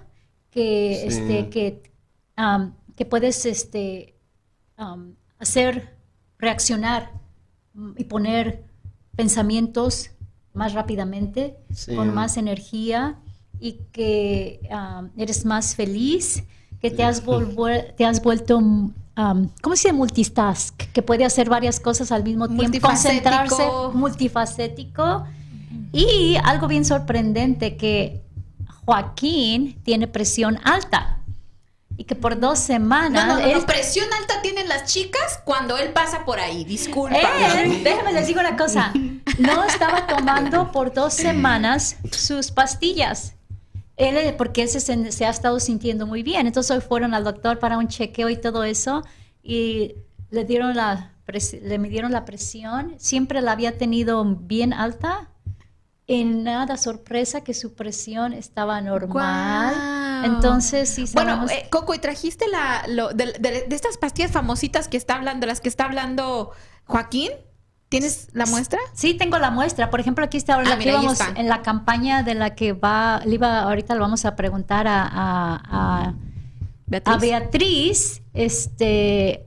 que, Sí. este, que, puedes este, hacer reaccionar y poner pensamientos más rápidamente, Sí. con más energía y que eres más feliz, que te has, te has vuelto, am, ¿cómo se dice? Multitask, que puede hacer varias cosas al mismo tiempo, Multifacético. concentrarse, multifacético. Y algo bien sorprendente, que Joaquín tiene presión alta y que por dos No, semanas... no, no, él- no, presión alta tienen las chicas cuando él pasa por ahí. Disculpa. él, déjame les digo una cosa, no estaba tomando por dos semanas sus pastillas. Él, porque él se, ha estado sintiendo muy bien. Entonces hoy fueron al doctor para un chequeo y todo eso y le dieron la le midieron la presión. Siempre la había tenido bien alta. En nada sorpresa que su presión estaba normal. Entonces sí Bueno, sabemos- eh, Coco, ¿y trajiste la, lo, de, de- de estas pastillas famositas que está hablando, las que está hablando Joaquín? ¿Tienes la muestra? Sí, tengo la muestra. Por ejemplo, aquí está ahora Ah, la mira, íbamos está. en la campaña de la que va, le iba, ahorita lo vamos a preguntar a, a- a- a Beatriz, este,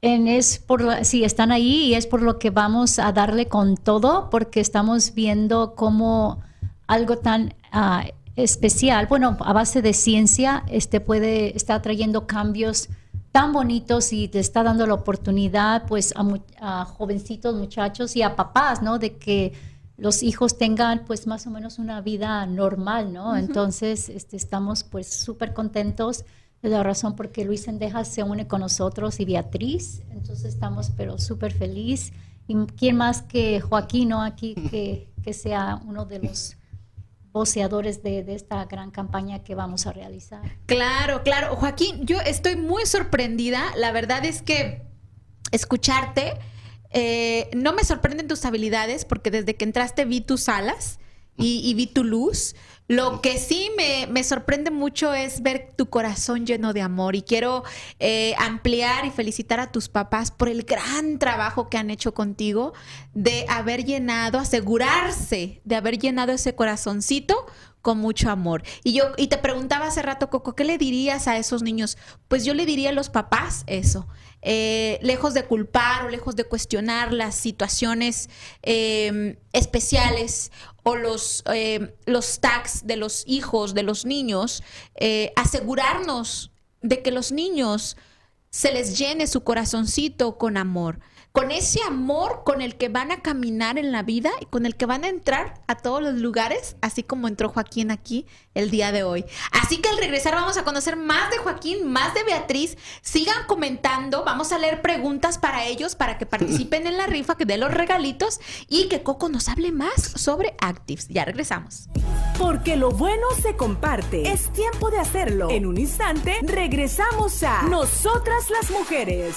en es por, sí, están ahí y es por lo que vamos a darle con todo, porque estamos viendo cómo algo tan ah, especial, bueno, a base de ciencia, este puede, está trayendo cambios tan bonitos y te está dando la oportunidad pues a, mu- a jovencitos muchachos y a papás, ¿no? De que los hijos tengan pues más o menos una vida normal, ¿no? Entonces este, estamos pues súper contentos. Es la razón por qué Luis Sendejas se une con nosotros y Beatriz. Entonces estamos pero súper feliz. ¿Y quién más que Joaquín, ¿no? Aquí que, que sea uno de los voceadores de, de esta gran campaña que vamos a realizar. Claro, claro. Joaquín, yo estoy muy sorprendida. La verdad es que escucharte, eh, no me sorprenden tus habilidades porque desde que entraste vi tus alas y, y vi tu luz. Lo que sí me, me sorprende mucho es ver tu corazón lleno de amor y quiero eh, ampliar y felicitar a tus papás por el gran trabajo que han hecho contigo de haber llenado, asegurarse de haber llenado ese corazoncito con mucho amor. Y yo y te preguntaba hace rato, Coco, ¿qué le dirías a esos niños? Pues yo le diría a los papás eso. Eh, lejos de culpar o lejos de cuestionar las situaciones eh, especiales o los, eh, los tags de los hijos, de los niños, eh, asegurarnos de que los niños se les llene su corazoncito con amor, con ese amor con el que van a caminar en la vida y con el que van a entrar a todos los lugares, así como entró Joaquín aquí el día de hoy. Así que al regresar vamos a conocer más de Joaquín, más de Beatriz. Sigan comentando, vamos a leer preguntas para ellos para que participen en la rifa, que de los regalitos y que Coco nos hable más sobre Actives. Ya regresamos. Porque lo bueno se comparte. Es tiempo de hacerlo. En un instante regresamos a Nosotras las Mujeres.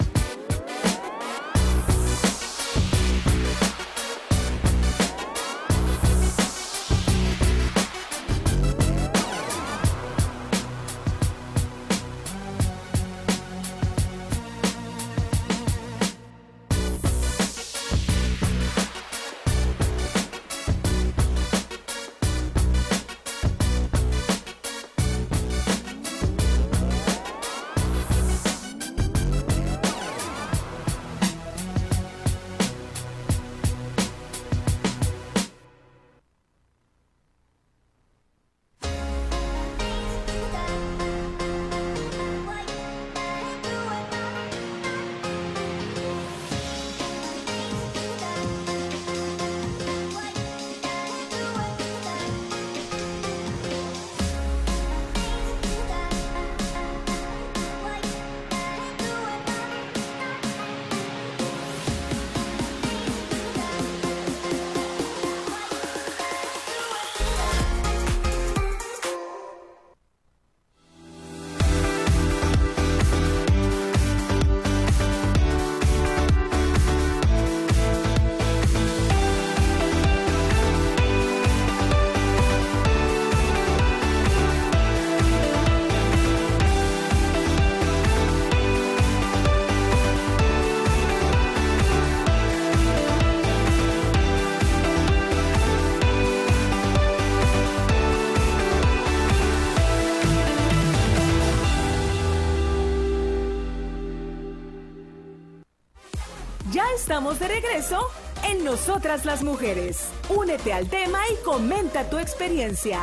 estamos de regreso en Nosotras las Mujeres. Únete al tema y comenta tu experiencia.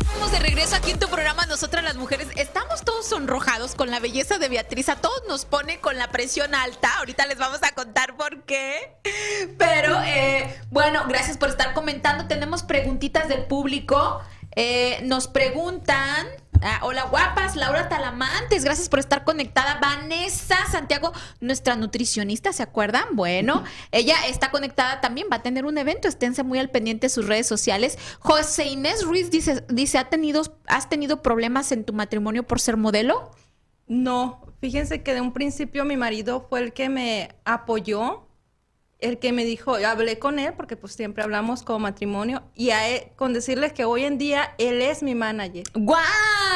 Estamos de regreso aquí en tu programa Nosotras las Mujeres. Estamos todos sonrojados con la belleza de Beatriz. A todos nos pone con la presión alta. Ahorita les vamos a contar por qué. Pero eh, bueno, gracias por estar comentando. Tenemos preguntitas del público. Eh, nos preguntan. Ah, hola guapas, Laura Talamantes, gracias por estar conectada. Vanessa Santiago, nuestra nutricionista, ¿se acuerdan? Bueno, ella está conectada también, va a tener un evento, esténse muy al pendiente de sus redes sociales. José Inés Ruiz dice, dice ¿ha tenido, ¿has tenido problemas en tu matrimonio por ser modelo? No, fíjense que de un principio mi marido fue el que me apoyó, el que me dijo, hablé con él, porque pues siempre hablamos como matrimonio, y a él- con decirles que hoy en día él es mi manager. ¡Guau!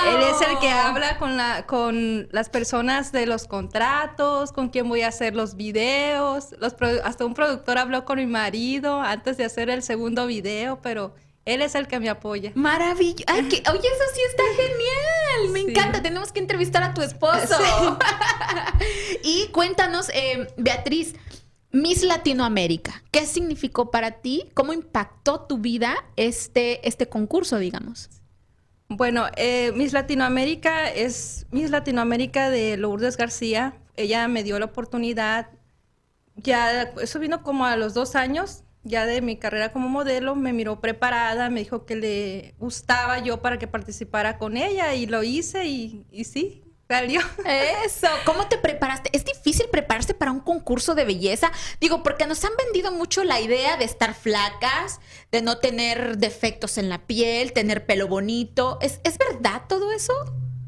Él es el que habla con, la, con las personas de los contratos, con quién voy a hacer los videos. Los hasta un productor habló con mi marido antes de hacer el segundo video, pero él es el que me apoya. Maravilloso. Ay, que, oye, eso sí está genial. Me Sí. encanta. Tenemos que entrevistar a tu esposo. y cuéntanos, eh, Beatriz, Miss Latinoamérica, ¿qué significó para ti? ¿Cómo impactó tu vida este, este concurso, digamos? Bueno, eh, Miss Latinoamérica es Miss Latinoamérica de Lourdes García. Ella me dio la oportunidad. Ya, eso vino como a los dos años ya de mi carrera como modelo, me miró preparada, me dijo que le gustaba yo para que participara con ella y lo hice y, y sí, salió. Eso, ¿cómo te preparaste? ¿Es difícil prepararse para un concurso de belleza? Digo, porque nos han vendido mucho la idea de estar flacas, de no tener defectos en la piel, tener pelo bonito. ¿Es, ¿es verdad todo eso?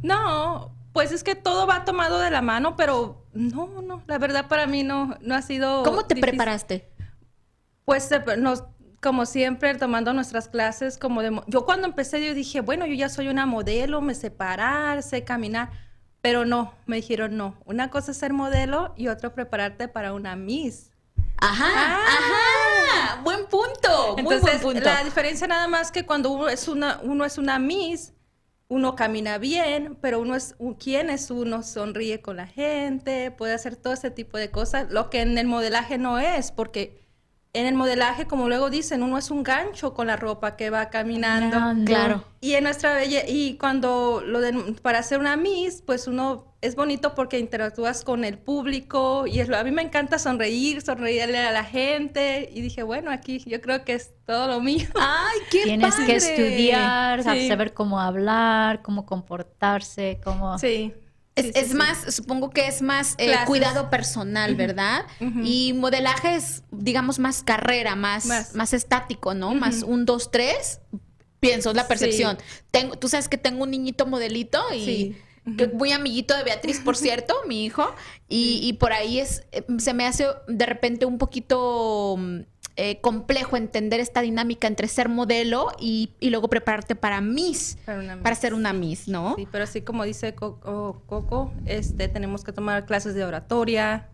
No, pues es que todo va tomado de la mano, pero no, no, la verdad para mí no, no ha sido... ¿Cómo te difícil. preparaste? Pues eh, nos, como siempre, tomando nuestras clases, como de... Yo cuando empecé, yo dije, bueno, yo ya soy una modelo, me sé parar, sé caminar, pero no, me dijeron no. Una cosa es ser modelo y otra prepararte para una Miss. Ajá, Ah. ajá. Buen punto, muy Entonces, buen punto. la diferencia nada más que cuando uno es una, uno es una Miss, uno camina bien, pero uno es quién es uno, sonríe con la gente, puede hacer todo ese tipo de cosas, lo que en el modelaje no es, porque en el modelaje, como luego dicen, uno es un gancho con la ropa que va caminando. Claro. Y en nuestra belle y cuando lo de, para hacer una Miss, pues uno es bonito porque interactúas con el público y es lo, a mí me encanta sonreír, sonreírle a la gente y dije, bueno, aquí yo creo que es todo lo mío. Ay, qué Tienes padre. que estudiar, Sí. saber cómo hablar, cómo comportarse, cómo... Sí. Es, Sí, sí, es sí. más, supongo que es más eh, cuidado personal, ¿verdad? Y modelaje es, digamos, más carrera, más, más. Más. estático, ¿no? Más un, dos, tres. Pienso, es la percepción. Tengo, tú sabes que tengo un niñito modelito y muy amiguito de Beatriz, por cierto, mi hijo. Y, y por ahí es, eh, se me hace de repente un poquito mm, eh, complejo entender esta dinámica entre ser modelo y, y luego prepararte para Miss, Para ser una Miss, ¿no? Sí, pero así como dice Coco, Coco, este, tenemos que tomar clases de oratoria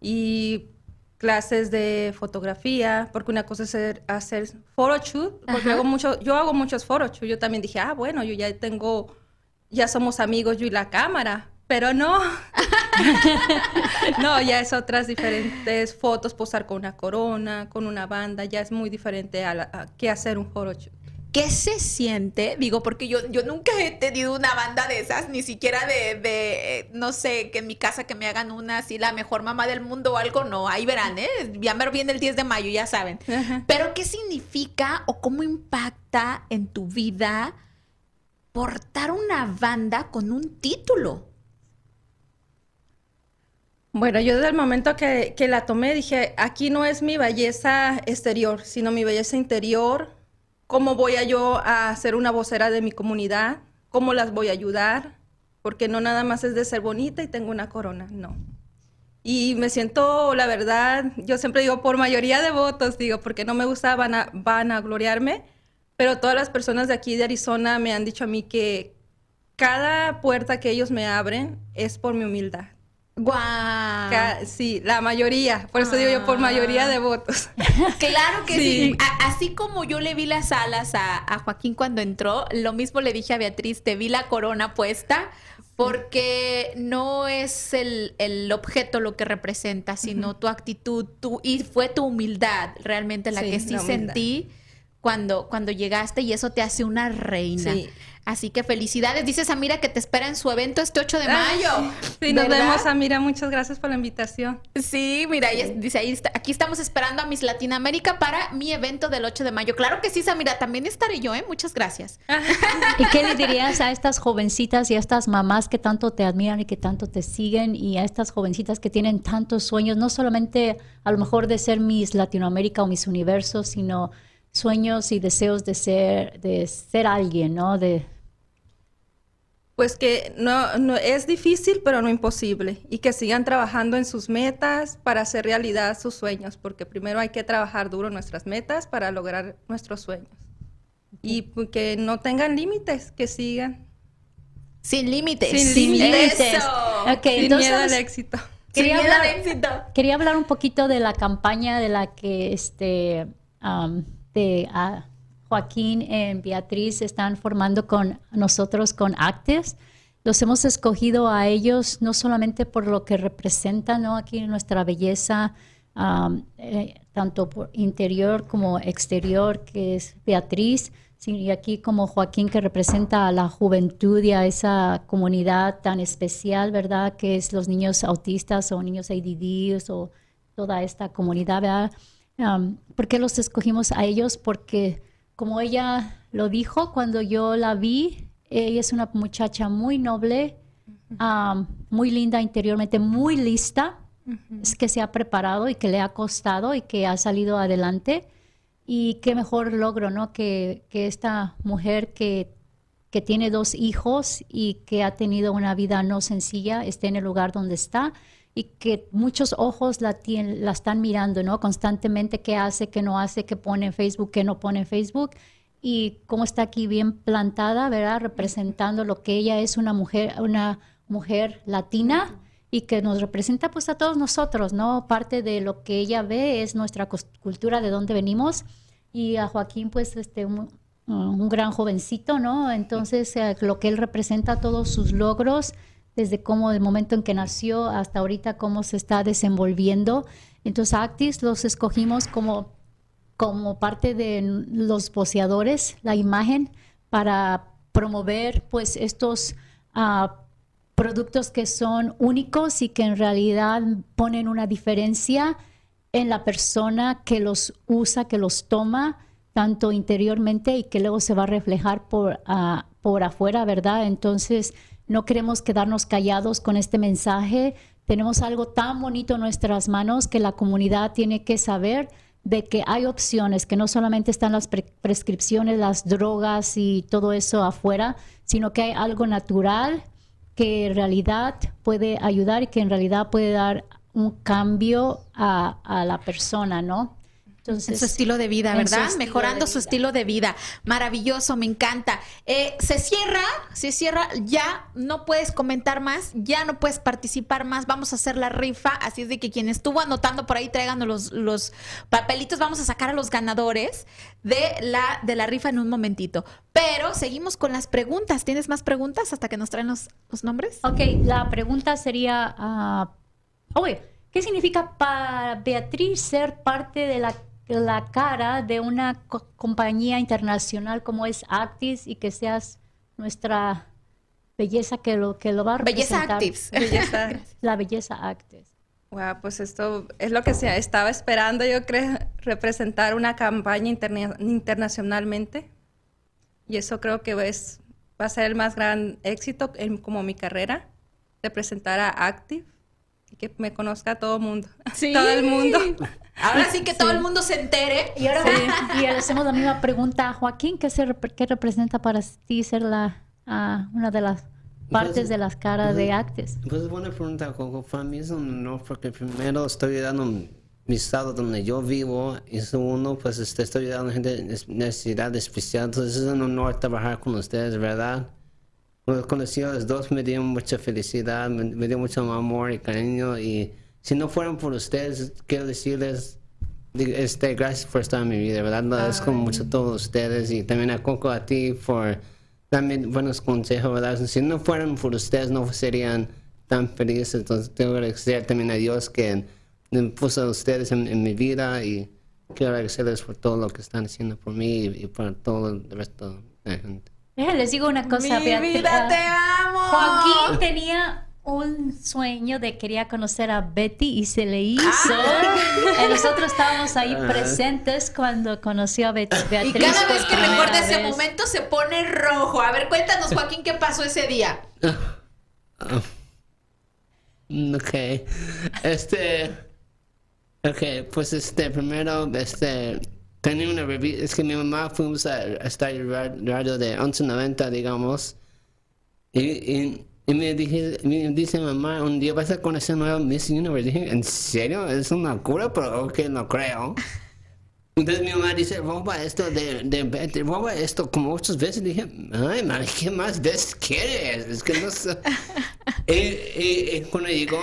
y clases de fotografía, porque una cosa es hacer, hacer photoshoot, porque Ajá. hago mucho, yo hago muchos photoshoot. Yo también dije, ah, bueno, yo ya tengo, ya somos amigos yo y la cámara, pero no. no, ya es otras diferentes fotos, posar con una corona, con una banda, ya es muy diferente a, la- a que hacer un photoshoot. ¿Qué se siente? Digo, porque yo, yo nunca he tenido una banda de esas, ni siquiera de, de, eh, no sé, que en mi casa que me hagan una así, la mejor mamá del mundo o algo, no, ahí verán, ¿eh? Ya me viene el 10 de mayo, ya saben. Pero ¿qué significa o cómo impacta en tu vida portar una banda con un título? Bueno, yo desde el momento que, que la tomé dije, aquí no es mi belleza exterior, sino mi belleza interior. ¿Cómo voy yo a ser una vocera de mi comunidad? ¿Cómo las voy a ayudar? Porque no nada más es de ser bonita y tengo una corona, no. Y me siento, la verdad, yo siempre digo por mayoría de votos, digo, porque no me gusta van a, van a gloriarme, pero todas las personas de aquí de Arizona me han dicho a mí que cada puerta que ellos me abren es por mi humildad. ¡Guau! Sí, la mayoría. Por eso digo yo, por mayoría de votos. Claro que sí. Así como yo le vi las alas a, a Joaquín cuando entró, lo mismo le dije a Beatriz, te vi la corona puesta, porque no es el, el objeto lo que representa, sino tu actitud, tu, y fue tu humildad realmente la Sí, que sí la sentí cuando, cuando llegaste y eso te hace una reina. Sí. Así que felicidades. Dice Samira que te espera en su evento este 8 de mayo. Sí, nos vemos, Amira. Muchas gracias por la invitación. Sí, mira, ella dice ahí está- aquí estamos esperando a Miss Latinoamérica para mi evento del 8 de mayo. Claro que sí, Samira, también estaré yo, ¿eh? Muchas gracias. ¿Y qué le dirías a estas jovencitas y a estas mamás que tanto te admiran y que tanto te siguen y a estas jovencitas que tienen tantos sueños, no solamente a lo mejor de ser Miss Latinoamérica o Miss Universo, sino sueños y deseos de ser de ser alguien, ¿no? De Pues que no, no es difícil, pero no imposible. Y que sigan trabajando en sus metas para hacer realidad sus sueños, porque primero hay que trabajar duro nuestras metas para lograr nuestros sueños. Y pues, que no tengan límites, que sigan Sin límites. Sin límites. Eso. Ok, sin entonces miedo al éxito. Sin Quería miedo al hablar- éxito. Quería hablar un poquito de la campaña de la que este am, de ah, Joaquín y Beatriz están formando con nosotros con Actes. Los hemos escogido a ellos no solamente por lo que representan ¿no? aquí nuestra belleza, eh, tanto por interior como exterior, que es Beatriz, y aquí como Joaquín que representa a la juventud y a esa comunidad tan especial, ¿verdad? Que es los niños autistas o niños ADD o toda esta comunidad, ¿verdad? ¿Por qué los escogimos a ellos? Porque como ella lo dijo cuando yo la vi, ella es una muchacha muy noble, um, muy linda interiormente, muy lista, es que se ha preparado y que le ha costado y que ha salido adelante. Y qué mejor logro, ¿no? Que, que esta mujer que, que tiene dos hijos y que ha tenido una vida no sencilla esté en el lugar donde está y que muchos ojos la, tien- la están mirando, ¿no? Constantemente qué hace, qué no hace, qué pone en Facebook, qué no pone en Facebook y cómo está aquí bien plantada, ¿verdad? Representando lo que ella es una mujer, una mujer latina y que nos representa pues a todos nosotros, ¿no? Parte de lo que ella ve es nuestra cultura, de dónde venimos y a Joaquín pues este un, un gran jovencito, ¿no? Entonces eh, lo que él representa, todos sus logros, desde cómo el momento en que nació hasta ahorita cómo se está desenvolviendo. Entonces Actis los escogimos como como parte de los boceadores, la imagen, para promover pues estos ah, productos que son únicos y que en realidad ponen una diferencia en la persona que los usa, que los toma, tanto interiormente y que luego se va a reflejar por, ah, por afuera, ¿verdad? Entonces, no queremos quedarnos callados con este mensaje. Tenemos algo tan bonito en nuestras manos que la comunidad tiene que saber de que hay opciones, que no solamente están las pre- prescripciones, las drogas y todo eso afuera, sino que hay algo natural que en realidad puede ayudar y que en realidad puede dar un cambio a, a la persona, ¿no? Entonces, En su estilo de vida, su ¿verdad? estilo Mejorando su estilo de vida. Maravilloso, me encanta. Eh, se cierra, se cierra, ya no puedes comentar más, ya no puedes participar más, vamos a hacer la rifa, así es de que quien estuvo anotando por ahí traigan los, los papelitos, vamos a sacar a los ganadores de la, de la rifa en un momentito. Pero seguimos con las preguntas. ¿Tienes más preguntas hasta que nos traen los, los nombres? Ok, la pregunta sería, ah, oye, ¿qué significa para Beatriz ser parte de la, la cara de una co- compañía internacional como es Actis y que seas nuestra belleza que lo que lo va a representar? Actives. Belleza. La belleza Actis. Wow, pues esto es lo que se estaba esperando, yo creo, representar una campaña interna- internacionalmente. Y eso creo que es, va a ser el más gran éxito en como mi carrera, representar a Active y que me conozca todo el mundo. todo el mundo. Ahora sí que todo el mundo se entere. Y ahora y le hacemos la misma pregunta a Joaquín, ¿qué, se, qué representa para ti ser la, ah, una de las partes Pues, de las caras de Actis? Pues buena pregunta, Coco. Para mí es un honor porque primero estoy ayudando a mi estado donde yo vivo y segundo, pues este, estoy ayudando a gente en es- necesidad especial. Entonces es un honor trabajar con ustedes, ¿verdad? Cuando conocí a los dos me dio mucha felicidad, me, me dio mucho amor y cariño y si no fueran por ustedes, quiero decirles este, gracias por estar en mi vida, ¿verdad? Lo agradezco mucho a todos ustedes y también a Coco, a ti por darme buenos consejos, ¿verdad? Si no fueran por ustedes, no serían tan felices. Entonces, tengo que agradecer también a Dios que me puso a ustedes en, en mi vida y quiero agradecerles por todo lo que están haciendo por mí y, y por todo el resto de la gente. Déjenme les digo una cosa, Mi Beatriz. vida, Ah, te amo. Joaquín tenía un sueño de quería conocer a Betty y se le hizo. Ah. Y nosotros estábamos ahí presentes cuando conoció a Bet- Y Beatriz. cada por vez que recuerda ese momento se pone rojo. A ver, cuéntanos, Joaquín, qué pasó ese día. Ok. Este. Ok, pues este, primero, este. Tenía una revista. Es que mi mamá fuimos a, estar en ra- radio de 1190, digamos. Y, y, y me, dije, me dice mamá, un día vas a conocer nueva Miss Universe. Dije, ¿en serio? Es una cura, pero ok, no creo. Entonces mi mamá dice, roba esto de, de Betty, roba esto como muchas veces. Dije, ay, man, ¿qué más veces quieres? Es que no sé. y, y- y cuando llegó,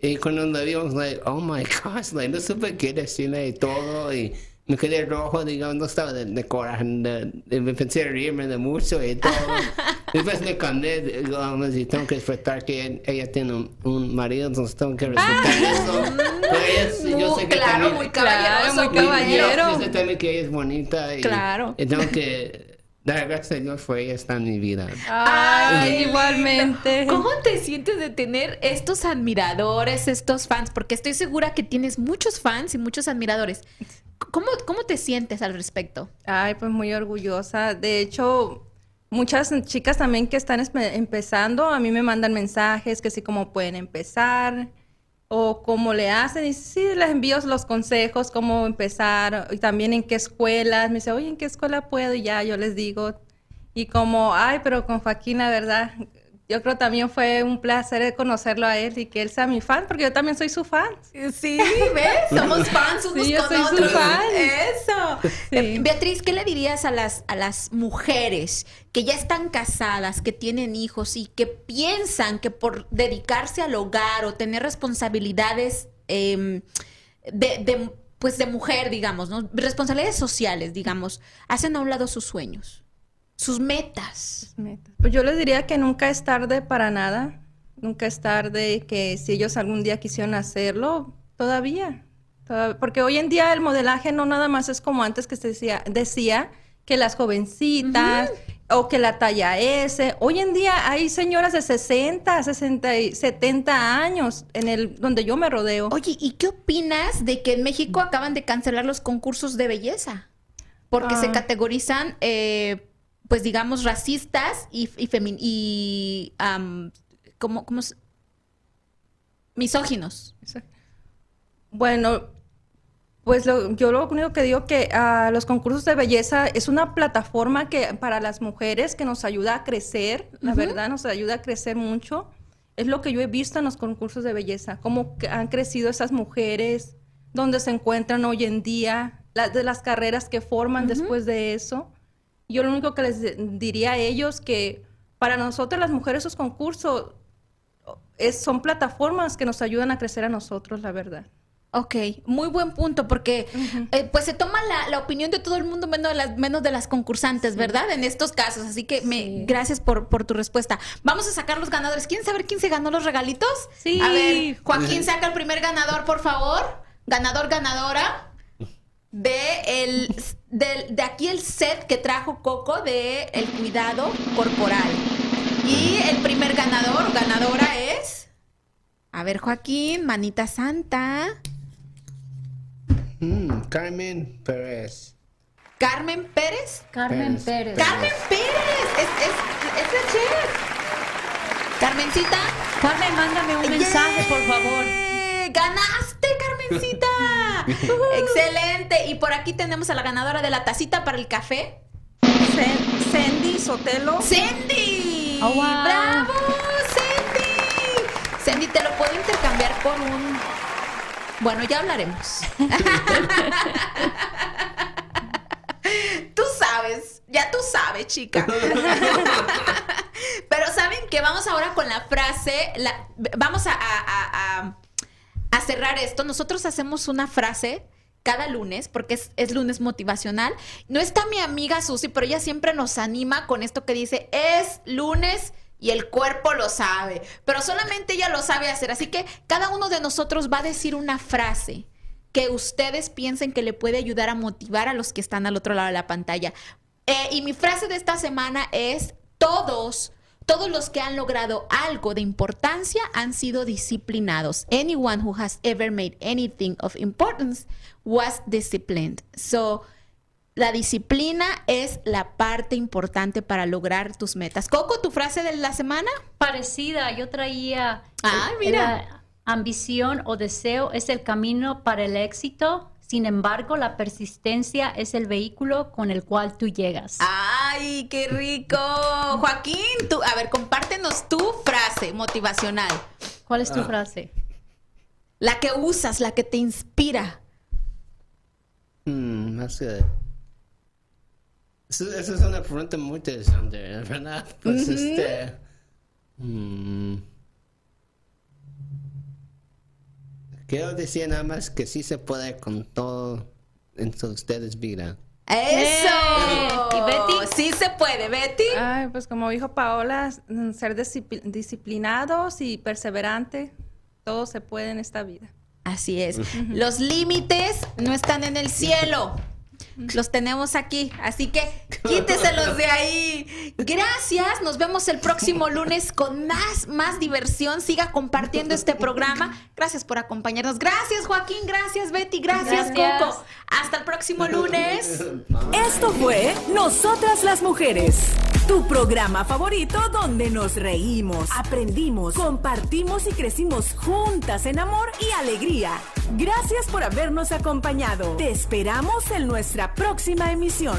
y cuando la vimos, like, oh my gosh, like, no supe qué decirle y todo. Y me quedé rojo, digamos, no estaba de, de coraje, de, de, me pensé reírme de mucho y todo. Después me cambié, digamos, y tengo que respetar que ella, tiene un, un marido, entonces tengo que respetar eso. Pero ella yo Muy- sé que claro, también, muy Claro, caballeroso. muy caballero. Yo sé también que ella es bonita y, Claro. y tengo que dar gracias a Dios por ella está en mi vida. Ay, igualmente. ¿Cómo te sientes de tener estos admiradores, estos fans? Porque estoy segura que tienes muchos fans y muchos admiradores. ¿Cómo, cómo te sientes al respecto? Ay, pues muy orgullosa. De hecho, muchas chicas también que están empezando, a mí me mandan mensajes que sí, cómo pueden empezar o cómo le hacen. Y sí, les envío los consejos, cómo empezar y también en qué escuelas. Me dice, oye, ¿en qué escuela puedo? Y ya yo les digo. Y como, ay, pero con Joaquín, la verdad, yo creo también fue un placer conocerlo a él y que él sea mi fan, porque yo también soy su fan. Sí, ¿ves? Somos fans unos Sí, yo con soy su otros. fan. Eso. Sí. Eh, Beatriz, ¿qué le dirías a las, a las mujeres que ya están casadas, que tienen hijos y que piensan que por dedicarse al hogar o tener responsabilidades em, de, de, pues de mujer, digamos, ¿no? Responsabilidades sociales, digamos, hacen a un lado sus sueños, sus metas? metas. Pues yo les diría que nunca es tarde para nada. Nunca es tarde que si ellos algún día quisieron hacerlo, todavía. Toda- Porque hoy en día el modelaje no nada más es como antes que se decía, decía que las jovencitas o que la talla S. Hoy en día hay señoras de 60, 60 y 70 años en el donde yo me rodeo. Oye, ¿y qué opinas de que en México acaban de cancelar los concursos de belleza? Porque se Ah. categorizan, eh, pues digamos, racistas y, y, femin- y am, ¿cómo, cómo misóginos. Bueno, pues lo- yo lo único que digo que ah, los concursos de belleza es una plataforma que para las mujeres que nos ayuda a crecer, la verdad nos ayuda a crecer mucho. Es lo que yo he visto en los concursos de belleza, cómo han crecido esas mujeres, dónde se encuentran hoy en día, las de las carreras que forman después de eso. Yo lo único que les diría a ellos que para nosotros las mujeres esos concursos es- son plataformas que nos ayudan a crecer a nosotros, la verdad. Ok, muy buen punto, porque eh, pues se toma la, la opinión de todo el mundo menos de las, menos de las concursantes, ¿verdad? En estos casos. Así que me, gracias por, por tu respuesta. Vamos a sacar los ganadores. ¿Quieren saber quién se ganó los regalitos? Sí. A ver, Joaquín, saca el primer ganador, por favor. Ganador, ganadora. De el del- de aquí el set que trajo Coco de el cuidado corporal. Y el primer ganador o ganadora es. A ver, Joaquín, manita santa. Mm, Carmen Pérez. Carmen Pérez. Carmen Pérez. Pérez. Carmen Pérez. Es, es, es la chef. Carmencita. Carmen, mándame un mensaje, por favor. ¡Yay! ¡Ganaste, Carmencita! Excelente. Y por aquí tenemos a la ganadora de la tacita para el café. Sandy Sotelo. ¡Sandy! Oh, wow. ¡Bravo, Sandy! Sandy, te lo puedo intercambiar por un. Bueno, ya hablaremos. tú sabes, ya tú sabes, chica. Pero saben que vamos ahora con la frase, la- vamos a, a- a- a- a cerrar esto. Nosotros hacemos una frase cada lunes, porque es, es lunes motivacional. No está mi amiga Susi, pero ella siempre nos anima con esto que dice, es lunes y el cuerpo lo sabe, pero solamente ella lo sabe hacer. Así que cada uno de nosotros va a decir una frase que ustedes piensen que le puede ayudar a motivar a los que están al otro lado de la pantalla. Eh, y mi frase de esta semana es, todos, todos los que han logrado algo de importancia han sido disciplinados. Anyone who has ever made anything of importance was disciplined. So, la disciplina es la parte importante para lograr tus metas. Coco, tu frase de la semana. Parecida, yo traía. Ah, mira. la ambición o deseo es el camino para el éxito. Sin embargo, la persistencia es el vehículo con el cual tú llegas. Ay, qué rico. Joaquín, tú, a ver, compártenos tu frase motivacional. ¿Cuál es tu Ah. frase? La que usas, la que te inspira. Hmm, no sé. Eso- Esa es una pregunta muy interesante, ¿verdad? Pues este. mm, quiero decir nada más que sí se puede con todo en ustedes vida. ¡Eso! ¿Y Betty? Sí se puede, Betty. Ay, pues como dijo Paola, ser discipli- disciplinados y perseverantes, todo se puede en esta vida. Así es. Los límites no están en el cielo. Los tenemos aquí, así que quíteselos de ahí. Gracias, nos vemos el próximo lunes con más, más diversión. Siga compartiendo este programa. Gracias por acompañarnos. Gracias, Joaquín. Gracias, Betty. Gracias, Gracias. Coco. Hasta el próximo lunes. Esto fue Nosotras las Mujeres, tu programa favorito donde nos reímos, aprendimos, compartimos y crecimos juntas en amor y alegría. Gracias por habernos acompañado. Te esperamos en nuestra próxima emisión.